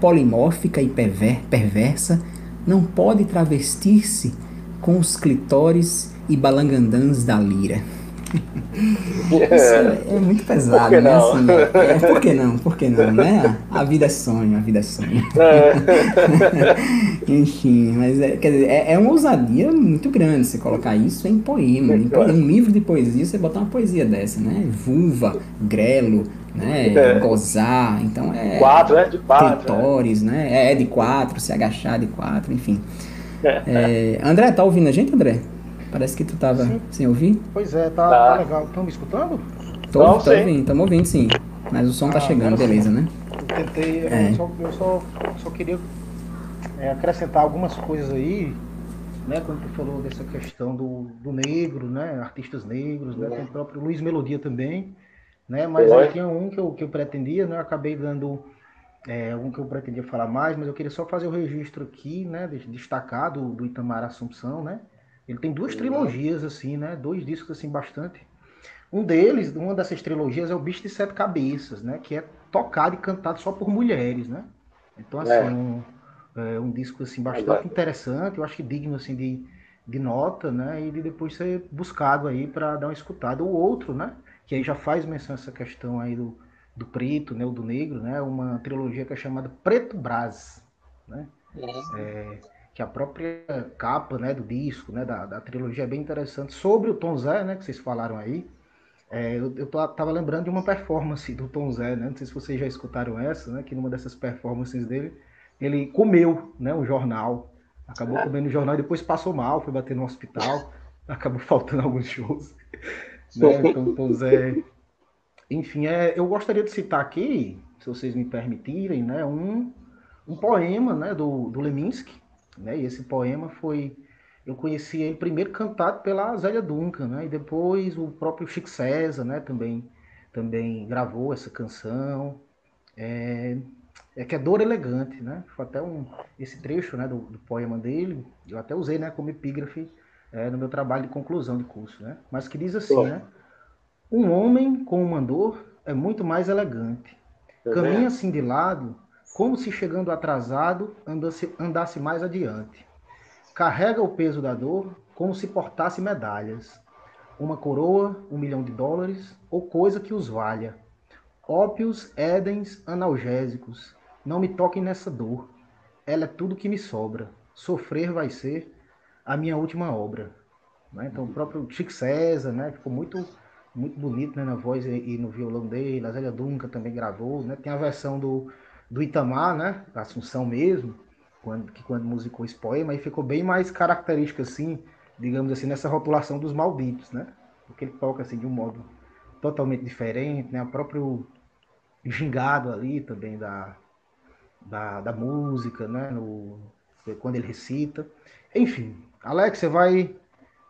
polimórfica e perver perversa, não pode travestir-se com os clitóris e balangandãs da lira. Isso é, é muito pesado, né? Assim, é, por que não? Por que não, né? A vida é sonho, a vida é sonho. É. Enfim, mas é, quer dizer, é, é, uma ousadia muito grande você colocar isso em poema. Em poema, um livro de poesia, você botar uma poesia dessa, né? Vulva, grelo, né? É. Gozar, então é. Quatro, né? De quatro. Tritores, né? né? É de quatro, se agachar de quatro, enfim. É. André, tá ouvindo a gente, André? Parece que tu tava sim. sem ouvir. Pois é, tá, tá. tá legal. Estão me escutando? Tô, Não, tô ouvindo, estamos ouvindo sim. Mas o som tá ah, tá chegando, beleza, sim. né? Eu tentei, é. eu, só, eu só, só queria é, acrescentar algumas coisas aí, né? Quando tu falou dessa questão do, do negro, né? Artistas negros, né? Tem o próprio Luiz Melodia também, né? Mas aí tinha um que eu, que eu pretendia, né? Eu acabei dando é, um que eu pretendia falar mais, mas eu queria só fazer o registro aqui, né? Destacar do, do Itamar Assumpção, né? Ele tem duas trilogias, assim, né? Dois discos, assim, bastante Um deles, uma dessas trilogias é o Bicho de Sete Cabeças, né? Que é tocado e cantado só por mulheres, né? Então, assim, é. Um, é um disco assim, bastante interessante, eu acho que digno assim, de, de nota, né? E de depois ser buscado aí para dar uma escutada. O outro, né? Que aí já faz menção a essa questão aí do, do preto, né? O do negro, né? Uma trilogia que é chamada Preto Brás, né? É, que a própria capa, né? Do disco, né? Da, da trilogia é bem interessante. Sobre o Tom Zé, né? Que vocês falaram aí. É, eu, eu tava lembrando de uma performance do Tom Zé, né? Não sei se vocês já escutaram essa, né? Que numa dessas performances dele, ele comeu, né? O jornal. Acabou comendo o jornal e depois passou mal, foi bater no hospital. Acabou faltando alguns shows. Né? Então, Zé. Enfim, é, eu gostaria de citar aqui, se vocês me permitirem, né? Um, um poema, né? Do, do Leminski, né? E esse poema foi eu conheci ele primeiro cantado pela Zélia Duncan, né? E depois o próprio Chico César, né? Também, também gravou essa canção. É, é que é Dor Elegante, né? Foi até um, esse trecho né, do, do poema dele, eu até usei né, como epígrafe é, no meu trabalho de conclusão de curso, né? Mas que diz assim, né? Um homem com uma dor é muito mais elegante. Tá Caminha assim de lado, como se chegando atrasado andasse, andasse mais adiante. Carrega o peso da dor como se portasse medalhas. Uma coroa, um milhão de dólares ou coisa que os valha. Ópios, édens, analgésicos. Não me toquem nessa dor. Ela é tudo que me sobra. Sofrer vai ser a minha última obra. Né? Então, o próprio Chico César né? ficou muito, muito bonito né? na voz e, no violão dele. A Zélia Dunca também gravou. Né? Tem a versão do, do Itamar, né? Assunção mesmo quando, que quando musicou esse poema, aí ficou bem mais característico, assim, digamos assim, nessa rotulação dos malditos, né? Porque ele toca, assim, de um modo totalmente diferente, né? O próprio gingado ali também da, da, da música, né? No, quando ele recita. Enfim, Alex, você vai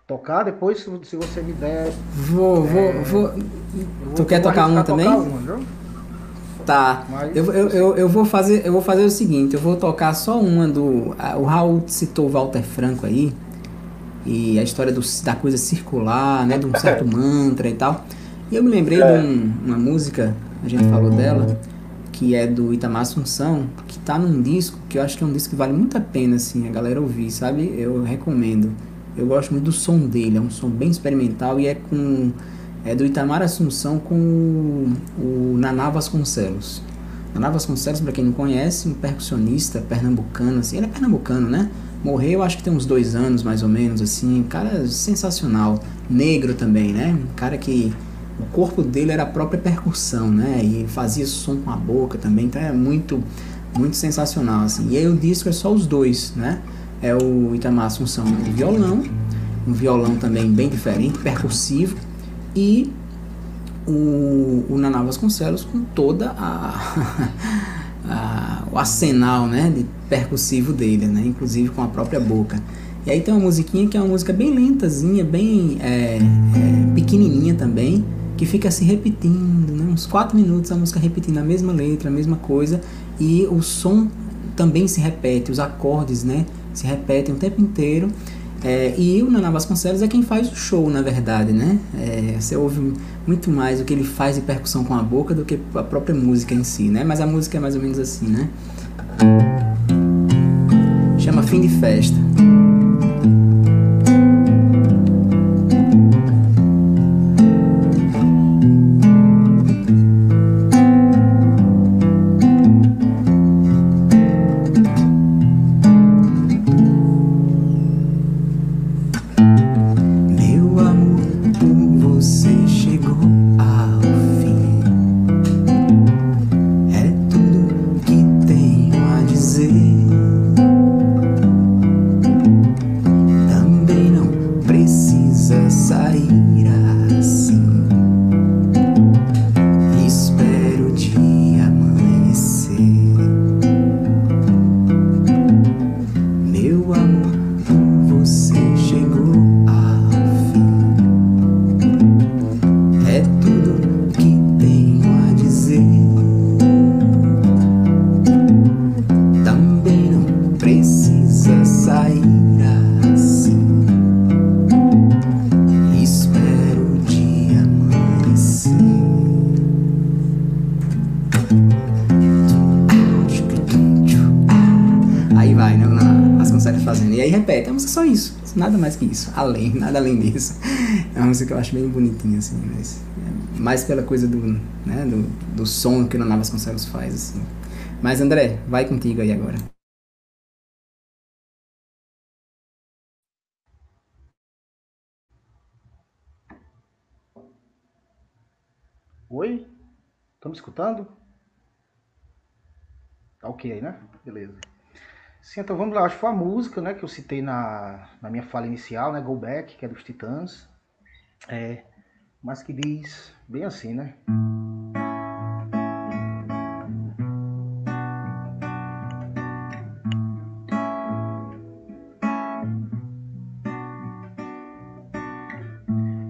tocar depois, se você me der... Vou, é, vou, vou... Tu quer tocar uma também? Tocar uma, Tá. Eu, eu, eu, eu, vou fazer, eu vou fazer o seguinte, eu vou tocar só uma do. A, o Raul citou o Walter Franco aí. E a história do, da coisa circular, né? De um certo mantra e tal. E eu me lembrei de um, uma música, a gente falou dela, que é do Itamar Assunção, que tá num disco, que eu acho que é um disco que vale muito a pena, assim, a galera ouvir, sabe? Eu recomendo. Eu gosto muito do som dele, é um som bem experimental e é com é do Itamar Assunção com o, Naná Vasconcelos. Naná Vasconcelos, para quem não conhece, um percussionista pernambucano, assim, ele é pernambucano, né? Morreu, acho que tem uns dois anos, mais ou menos, assim, um cara sensacional. Negro também, né? Um cara que o corpo dele era a própria percussão, né? E fazia som com a boca também, então é muito, muito sensacional, assim. E aí o disco é só os dois, né? É o Itamar Assunção de violão, um violão também bem diferente, percussivo, e o, o Naná Vasconcelos com toda a, a, o arsenal né, de percussivo dele, né, inclusive com a própria boca. E aí tem uma musiquinha que é uma música bem lentazinha, bem é, é, pequenininha também, que fica se repetindo, né, uns 4 minutos a música repetindo a mesma letra, a mesma coisa, e o som também se repete, os acordes né, se repetem o tempo inteiro. É, e o Naná Vasconcelos é quem faz o show, na verdade, né? É, você ouve muito mais o que ele faz de percussão com a boca do que a própria música em si, né? Mas a música é mais ou menos assim, né? Chama Fim de Festa. Nada mais que isso, além, nada além disso. É uma música que eu acho bem bonitinha, assim, mas é mais pela coisa do, né, do, do som que o Naná Vasconcelos faz, assim. Mas André, vai contigo aí agora. Oi? Estão me escutando? Tá ok aí, né? Beleza. Sim, então vamos lá. Acho que foi a música né, que eu citei na, na minha fala inicial, né? Go Back, que é dos Titãs. É, mas que diz bem assim, né?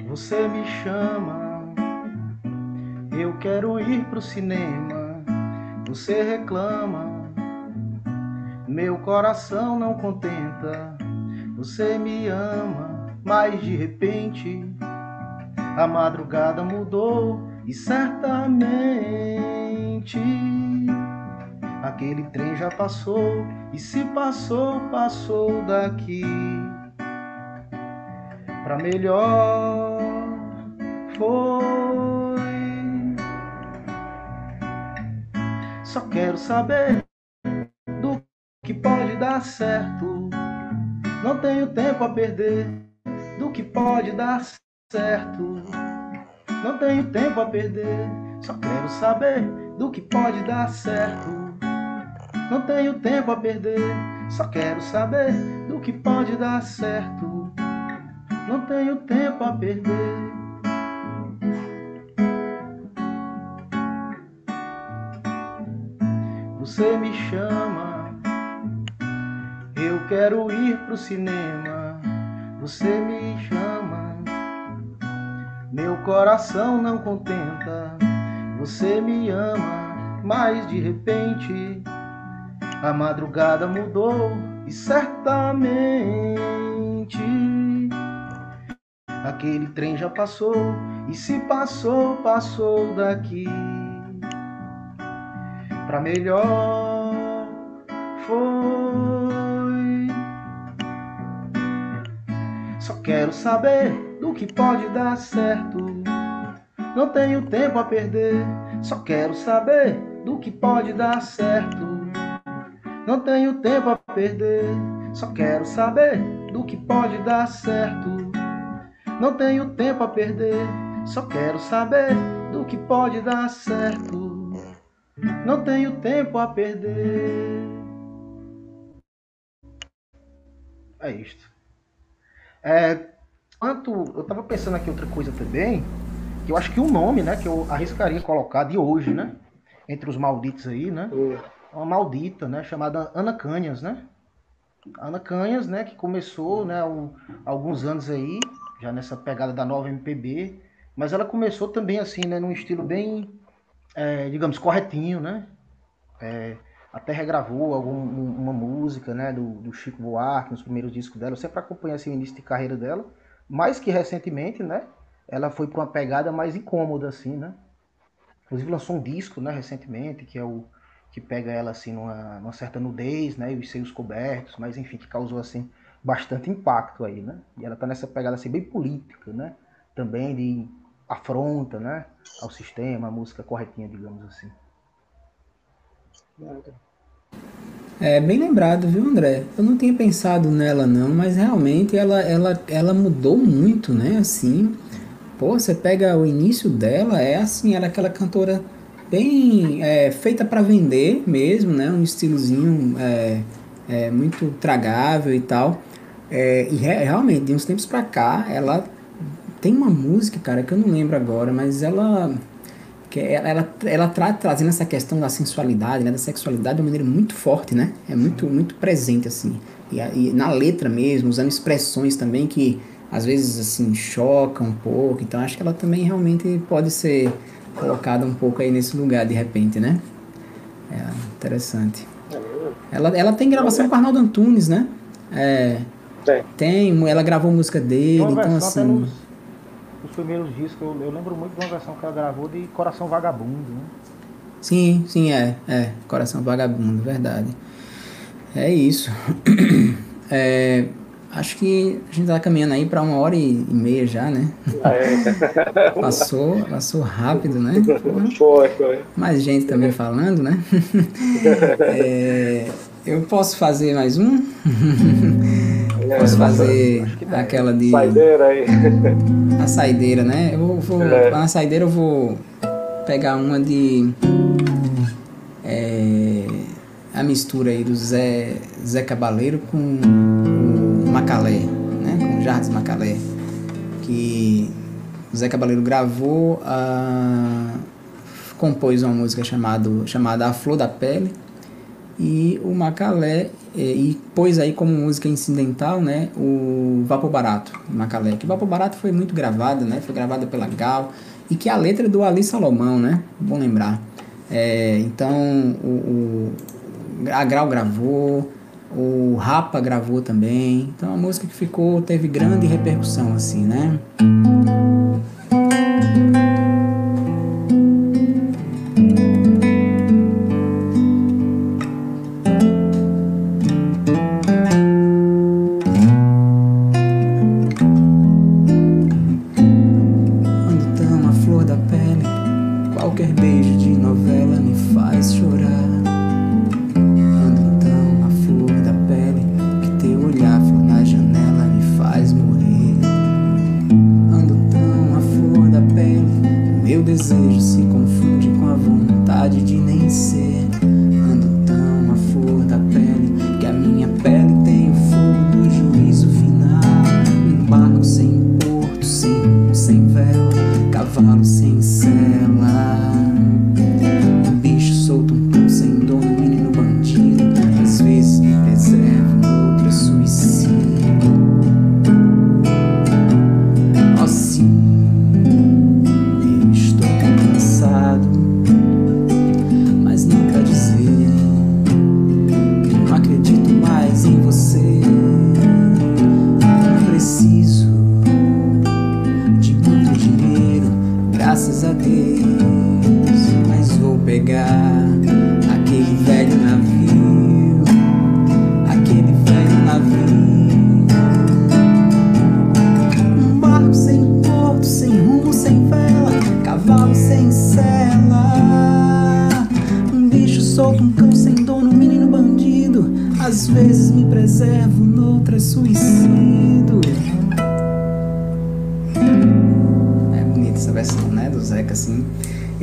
Você me chama, eu quero ir pro cinema. Você reclama, meu coração não contenta. Você me ama, mas de repente a madrugada mudou e certamente aquele trem já passou e se passou, passou daqui para melhor foi. Só quero saber que pode dar certo. Não tenho tempo a perder do que pode dar certo. Não tenho tempo a perder. Só quero saber do que pode dar certo. Não tenho tempo a perder. Só quero saber do que pode dar certo. Não tenho tempo a perder. Você me chama, quero ir pro cinema. Você me chama, meu coração não contenta. Você me ama, mas de repente a madrugada mudou e certamente aquele trem já passou e se passou, passou daqui para melhor foi. Só quero saber do que pode dar certo. Não tenho tempo a perder. Só quero saber do que pode dar certo. Não tenho tempo a perder. Só quero saber do que pode dar certo. Não tenho tempo a perder. Só quero saber do que pode dar certo. Não tenho tempo a perder. É isto. É, quanto eu estava pensando aqui outra coisa também, que eu acho que o um nome, né, que eu arriscaria colocar de hoje, né, entre os malditos aí, né, é uma maldita, né, chamada Ana Canhas, né, Ana Canhas, né, que começou, né, há alguns anos aí, já nessa pegada da nova MPB, mas ela começou também assim, né, num estilo bem é, digamos, corretinho, né? É, até regravou algum, uma música né, do, do, Chico Buarque nos primeiros discos dela. Sempre acompanhei assim, o início de carreira dela. Mais que recentemente, né? Ela foi para uma pegada mais incômoda, assim, né? Inclusive lançou um disco, né, recentemente, que é o que pega ela assim numa, numa certa nudez, né, e os seios cobertos, mas enfim, que causou assim bastante impacto aí, né? E ela tá nessa pegada assim bem política, né? Também de afronta, né, ao sistema, a música corretinha, digamos assim. É bem lembrado, viu, André? Eu não tinha pensado nela não, mas realmente ela, ela, ela mudou muito, né? Assim, pô, você pega o início dela, é assim, era aquela cantora bem é, feita para vender mesmo, né? Um estilozinho é, é, muito tragável e tal. É, e re realmente, de uns tempos para cá, ela tem uma música, cara, que eu não lembro agora, mas ela que ela, ela, ela tra trazendo essa questão da sensualidade, né, da sexualidade de uma maneira muito forte, né? É muito, muito presente, assim. E, e, na letra mesmo, usando expressões também que às vezes, assim, chocam um pouco. Então, acho que ela também realmente pode ser colocada um pouco aí nesse lugar, de repente, né? É interessante. Ela, ela tem gravação com Arnaldo Antunes, né? É, tem. tem. Ela gravou música dele, então assim os primeiros discos, eu, eu, lembro muito de uma versão que ela gravou de Coração Vagabundo, né? Sim, sim, é, é, Coração Vagabundo, verdade. É isso. é, acho que a gente tá caminhando aí para uma hora e, meia já, né? Ah, é. passou, passou rápido, né? Foi, foi. Mais gente também falando, né? é, eu posso fazer mais um? É, posso fazer aquela de. Saideira aí. A saideira, né? Eu vou. vou é. Na saideira eu vou pegar uma de. É, a mistura aí do Zé, Zé Cabaleiro com o Macalé, né? Com o Jardim Macalé. Que o Zé Cabaleiro gravou, a, compôs uma música chamado, chamada A Flor da Pele e o Macalé e, e pôs aí como música incidental, né, o Vapor Barato, Macalé, que Vapor Barato foi muito gravada, né, foi gravada pela Gal e que a letra é do Ali Salomão, né, bom lembrar. É, então o, o, a Grau gravou, o Rapa gravou também, então a música que ficou teve grande repercussão assim, né.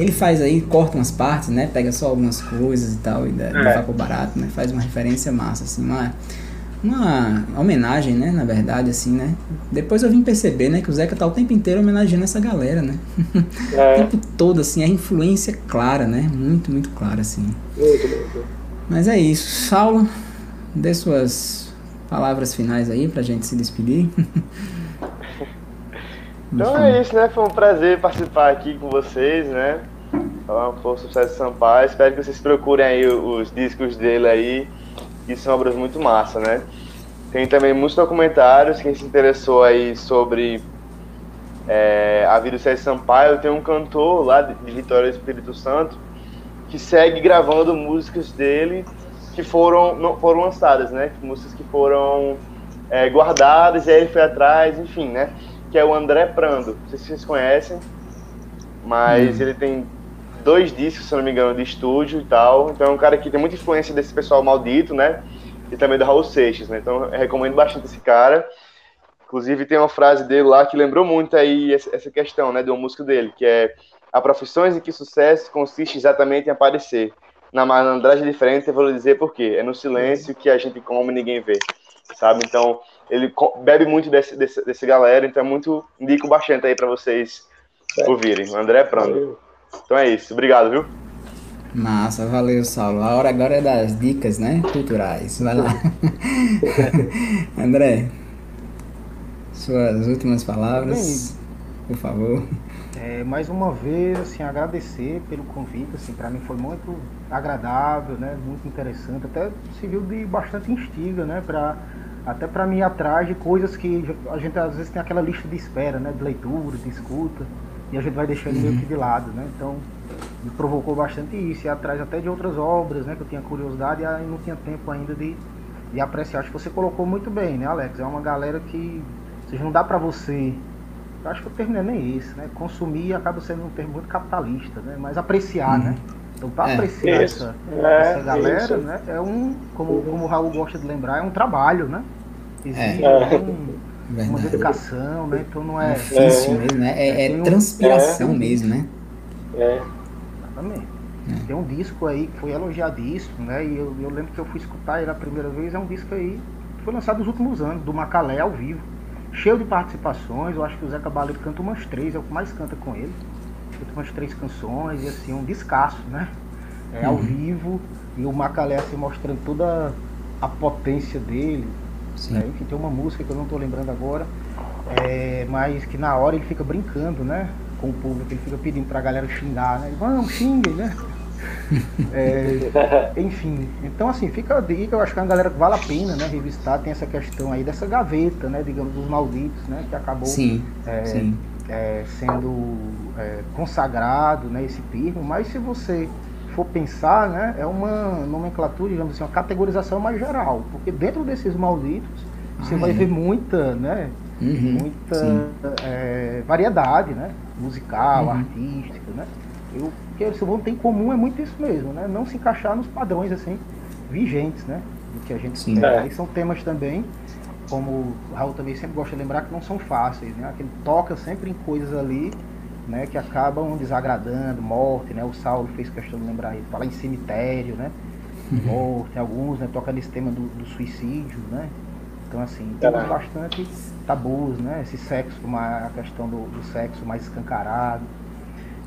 Faz aí, corta umas partes, né? Pega só algumas coisas e tal, e dá, é. pro barato, né? Faz uma referência massa, assim, uma, uma homenagem, né? Na verdade, assim, né? Depois eu vim perceber, né? Que o Zeca tá o tempo inteiro homenageando essa galera, né? É. o tempo todo, assim, a influência clara, né? Muito, muito clara, assim. Muito, muito. Mas é isso. Saulo, dê suas palavras finais aí pra gente se despedir. Então é isso, né? Foi um prazer participar aqui com vocês, né? Falar um pouco sobre César Sampaio. Espero que vocês procurem aí os discos dele aí, que são obras muito massa, né? Tem também muitos documentários, quem se interessou aí sobre é, a vida do César Sampaio, tem um cantor lá de Vitória do Espírito Santo que segue gravando músicas dele que foram, não, foram lançadas, né? Músicas que foram é, guardadas e aí ele foi atrás, enfim, né? Que é o André Prando. Não sei se vocês conhecem, mas hum. ele tem dois discos, se não me engano, de estúdio e tal. Então é um cara que tem muita influência desse pessoal maldito, né? E também do Raul Seixas, né? Então eu recomendo bastante esse cara. Inclusive tem uma frase dele lá que lembrou muito aí essa questão, né, de uma música dele, que é há profissões em que sucesso consiste exatamente em aparecer. Na malandragem diferente, eu vou dizer por quê. É no silêncio que a gente come e ninguém vê, sabe? Então, ele bebe muito desse, desse, desse galera, então é muito, indico bastante aí para vocês ouvirem. O André Prando. Então é isso. Obrigado, viu? Massa, valeu, Saulo. A hora agora é das dicas, né? Culturais. Vai lá. André, suas últimas palavras, Bem, por favor. É, mais uma vez, assim, agradecer pelo convite, assim, para mim foi muito agradável, né? Muito interessante, até serviu de bastante instiga, né? Pra, até para mim atrás de coisas que a gente às vezes tem aquela lista de espera, né? De leitura, de escuta e a gente vai deixando uhum. meio que de lado, né? Então me provocou bastante isso, e atrás até de outras obras, né? Que eu tinha curiosidade e não tinha tempo ainda de, de apreciar. Acho que você colocou muito bem, né, Alex? É uma galera que seja, não dá para você. Eu acho que o termo não é nem esse, né? Consumir acaba sendo um termo muito capitalista, né? Mas apreciar, né? Então, para é, apreciar essa, é, essa galera, isso. né? É um, como, como o Raul gosta de lembrar, é um trabalho, né? Exige é. um, uma dedicação, né? Então não é. Difícil mesmo, né? É, é transpiração mesmo, né? É. Exatamente. É. Tem um disco aí que foi elogiadíssimo, né? E eu, eu lembro que eu fui escutar ele a primeira vez, é um disco aí que foi lançado nos últimos anos, do Macalé ao vivo. Cheio de participações, eu acho que o Zé Cabaleiro canta umas três, é o que mais canta com ele. Canta umas três canções, e assim, um descasso, né? É ao uhum. vivo, e o Macalé assim, mostrando toda a potência dele. Né? Enfim, tem uma música que eu não estou lembrando agora, é, mas que na hora ele fica brincando, né? Com o público, ele fica pedindo pra galera xingar, né? Vamos, xinguem, né? É, enfim, então assim, fica a dica, eu acho que é uma galera que vale a pena, né, revistar, tem essa questão aí dessa gaveta, né, digamos, dos malditos, né, que acabou sim, é, sim. É, sendo é, consagrado, né, esse termo, mas se você for pensar, né, é uma nomenclatura, digamos assim, uma categorização mais geral, porque dentro desses malditos você ah, vai é. ver muita, né, uhum, muita é, variedade, né, musical, uhum. artística, né, eu que o segundo tem em comum é muito isso mesmo, né? Não se encaixar nos padrões assim vigentes, né? Do que a gente Sim. É. E são temas também, como o Raul também sempre gosta de lembrar, que não são fáceis, né? Que ele toca sempre em coisas ali, né? Que acabam desagradando, morte, né? O Saulo fez questão de lembrar ele, falar em cemitério, né? Uhum. Morte, alguns, né? Toca nesse tema do, do suicídio, né? Então, assim, tem bastante tabus, né? Esse sexo, uma, a questão do, do sexo mais escancarado,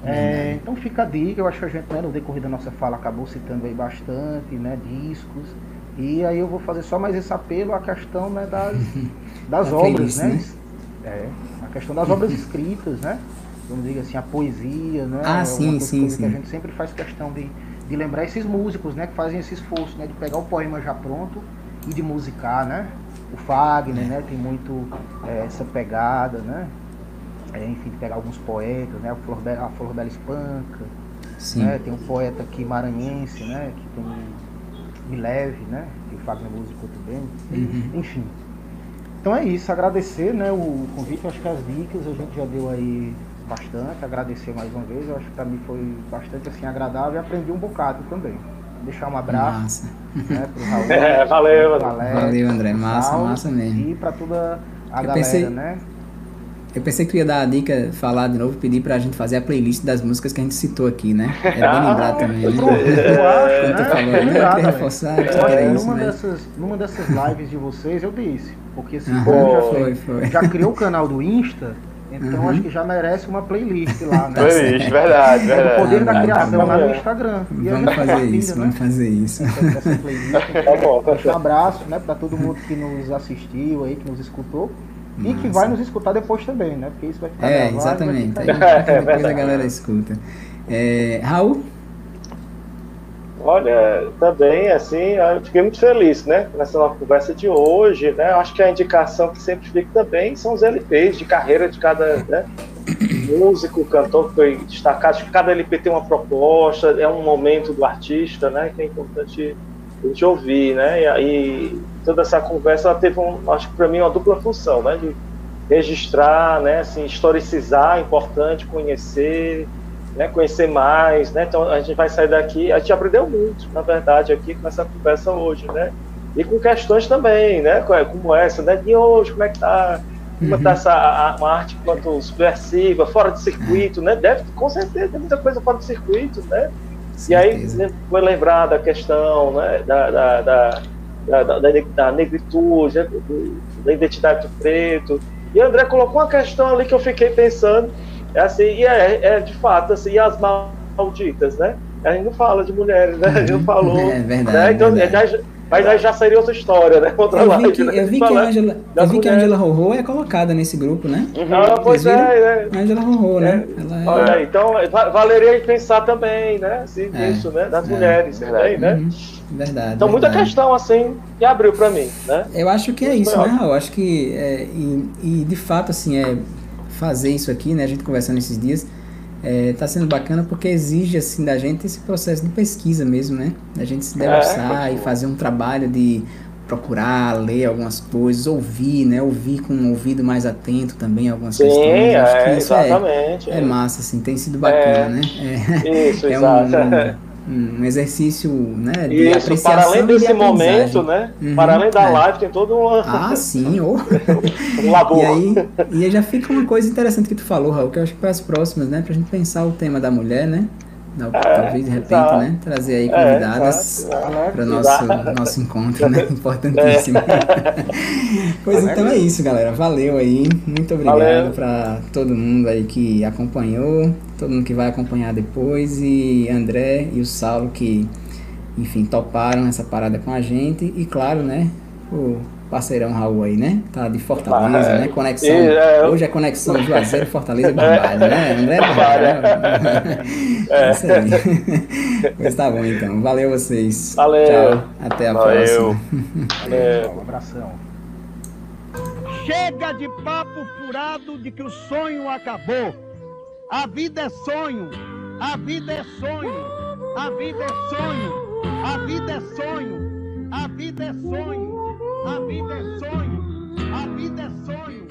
é, então fica a dica, eu acho que a gente né, no decorrer da nossa fala acabou citando aí bastante, né, discos. E aí eu vou fazer só mais esse apelo à questão né, das, das obras, né? né? É, a questão das obras escritas, né? Vamos dizer assim, a poesia, né? Ah, sim, sim, sim. Que a gente sempre faz questão de, de lembrar esses músicos, né? Que fazem esse esforço, né? De pegar o poema já pronto e de musicar, né? O Fagner, é. né? Tem muito é, essa pegada, né? é, enfim, pegar alguns poetas, né? A Flor Bela, a Flor Bela Espanca, né? tem um poeta aqui maranhense, né? Que tem Me Leve, né? Que o Fagner musicou também, uhum. enfim. Então é isso, agradecer né, o convite, acho que as dicas a gente já deu aí bastante, agradecer mais uma vez, eu acho que para mim foi bastante assim agradável e aprendi um bocado também. Deixar um abraço né, pro Raul. É, valeu, valeu André, massa, massa mesmo. E para toda a eu galera, pensei... né? Eu pensei que ia dar a dica, falar de novo, pedir pra gente fazer a playlist das músicas que a gente citou aqui, né? É bem lembrado também, né? Eu acho, tu falou, né? Eu queria reforçar, que tu queria isso, numa, né? dessas, numa dessas lives de vocês, eu disse. Porque se assim, já, foi, foi. já criou o canal do Insta, então uhum. acho que já merece uma playlist lá, né? Playlist, verdade, verdade. É o poder da criação lá no Instagram. E vamos fazer isso, né? vamos fazer isso. Tá tá um abraço né, para todo mundo que nos assistiu aí, que nos escutou. E que vai nos escutar depois também, né? Porque isso vai ficar É, exatamente. Aí, depois a galera escuta. É, Raul? Olha, também, assim, eu fiquei muito feliz, né? Nessa nossa conversa de hoje, né? Acho que a indicação que sempre fica também são os LPs de carreira de cada né? músico, cantor que foi destacado. Acho que cada LP tem uma proposta, é um momento do artista, né? Que é importante a gente ouvir, né? E aí toda essa conversa ela teve, um, acho que para mim, uma dupla função, né? De registrar, né? Assim, historicizar, é importante conhecer, né? Conhecer mais, né? Então a gente vai sair daqui, a gente aprendeu muito, na verdade, aqui com essa conversa hoje, né? E com questões também, né? Como essa, né? De hoje, como é que tá? Como uhum. tá essa a, uma arte quanto subversiva, fora de circuito, né? Deve, com certeza, tem muita coisa fora de circuito, né? e aí né, foi lembrar da questão né, da, da, da, da, da negritude, né, da identidade do preto. E André colocou uma questão ali que eu fiquei pensando, é assim, e é, é de fato, assim, e as malditas, né? A gente não fala de mulheres, né? A gente não uhum. falou. É verdade. Né? Então, verdade. Mas aí já seria outra história, né? Outra eu vi que, né? eu vi que, a Angela, eu vi que a Angela Rorô é colocada nesse grupo, né? Uhum. Ah, pois é, é. Angela Rorô, né? É. Ela é... Olha, então valeria pensar também, né? Assim, é. Isso, né? Das é. mulheres também, né? Uhum. Verdade. Então, verdade. muita questão, assim, que abriu para mim, né? Eu acho que é isso, né, Eu acho que, é, e, e de fato, assim, é fazer isso aqui, né? A gente conversando esses dias está é, tá sendo bacana porque exige assim da gente esse processo de pesquisa mesmo, né? A gente se debruçar é, e fazer um trabalho de procurar, ler algumas coisas, ouvir, né? Ouvir com um ouvido mais atento também algumas Sim, questões. É, exatamente. É, é, massa, assim, tem sido bacana, é, né? É, isso, é exato. Um, um, exercício, né? De isso, apreciação para além desse momento, né? Uhum, para além da é. live, tem todo um. Ah, sim, oh. um labor. E aí, e aí já fica uma coisa interessante que tu falou, Raul, que eu acho que para as próximas, né? Pra gente pensar o tema da mulher, né? É, Talvez de repente, exato. né? Trazer aí é, convidadas é, para o nosso, nosso encontro, né? Importantíssimo. É. pois então é isso, galera. Valeu aí. Muito obrigado para todo mundo aí que acompanhou, todo mundo que vai acompanhar depois, e André e o Saulo que, enfim, toparam essa parada com a gente. E claro, né? O parceirão Raul aí, né? Tá de Fortaleza, ah, né? Conexão. E, é, hoje é conexão Juazeiro, Fortaleza é. e Barbalho, né? André é Barbalho. Né? É. é isso aí. Mas tá bom então. Valeu vocês. Valeu. Tchau. Até a Valeu. próxima. Valeu. Um abração. Chega de papo furado de que o sonho acabou. A vida é sonho. A vida é sonho. A vida é sonho. A vida é sonho. A vida é sonho. A vida é sonho. A vida é sonho.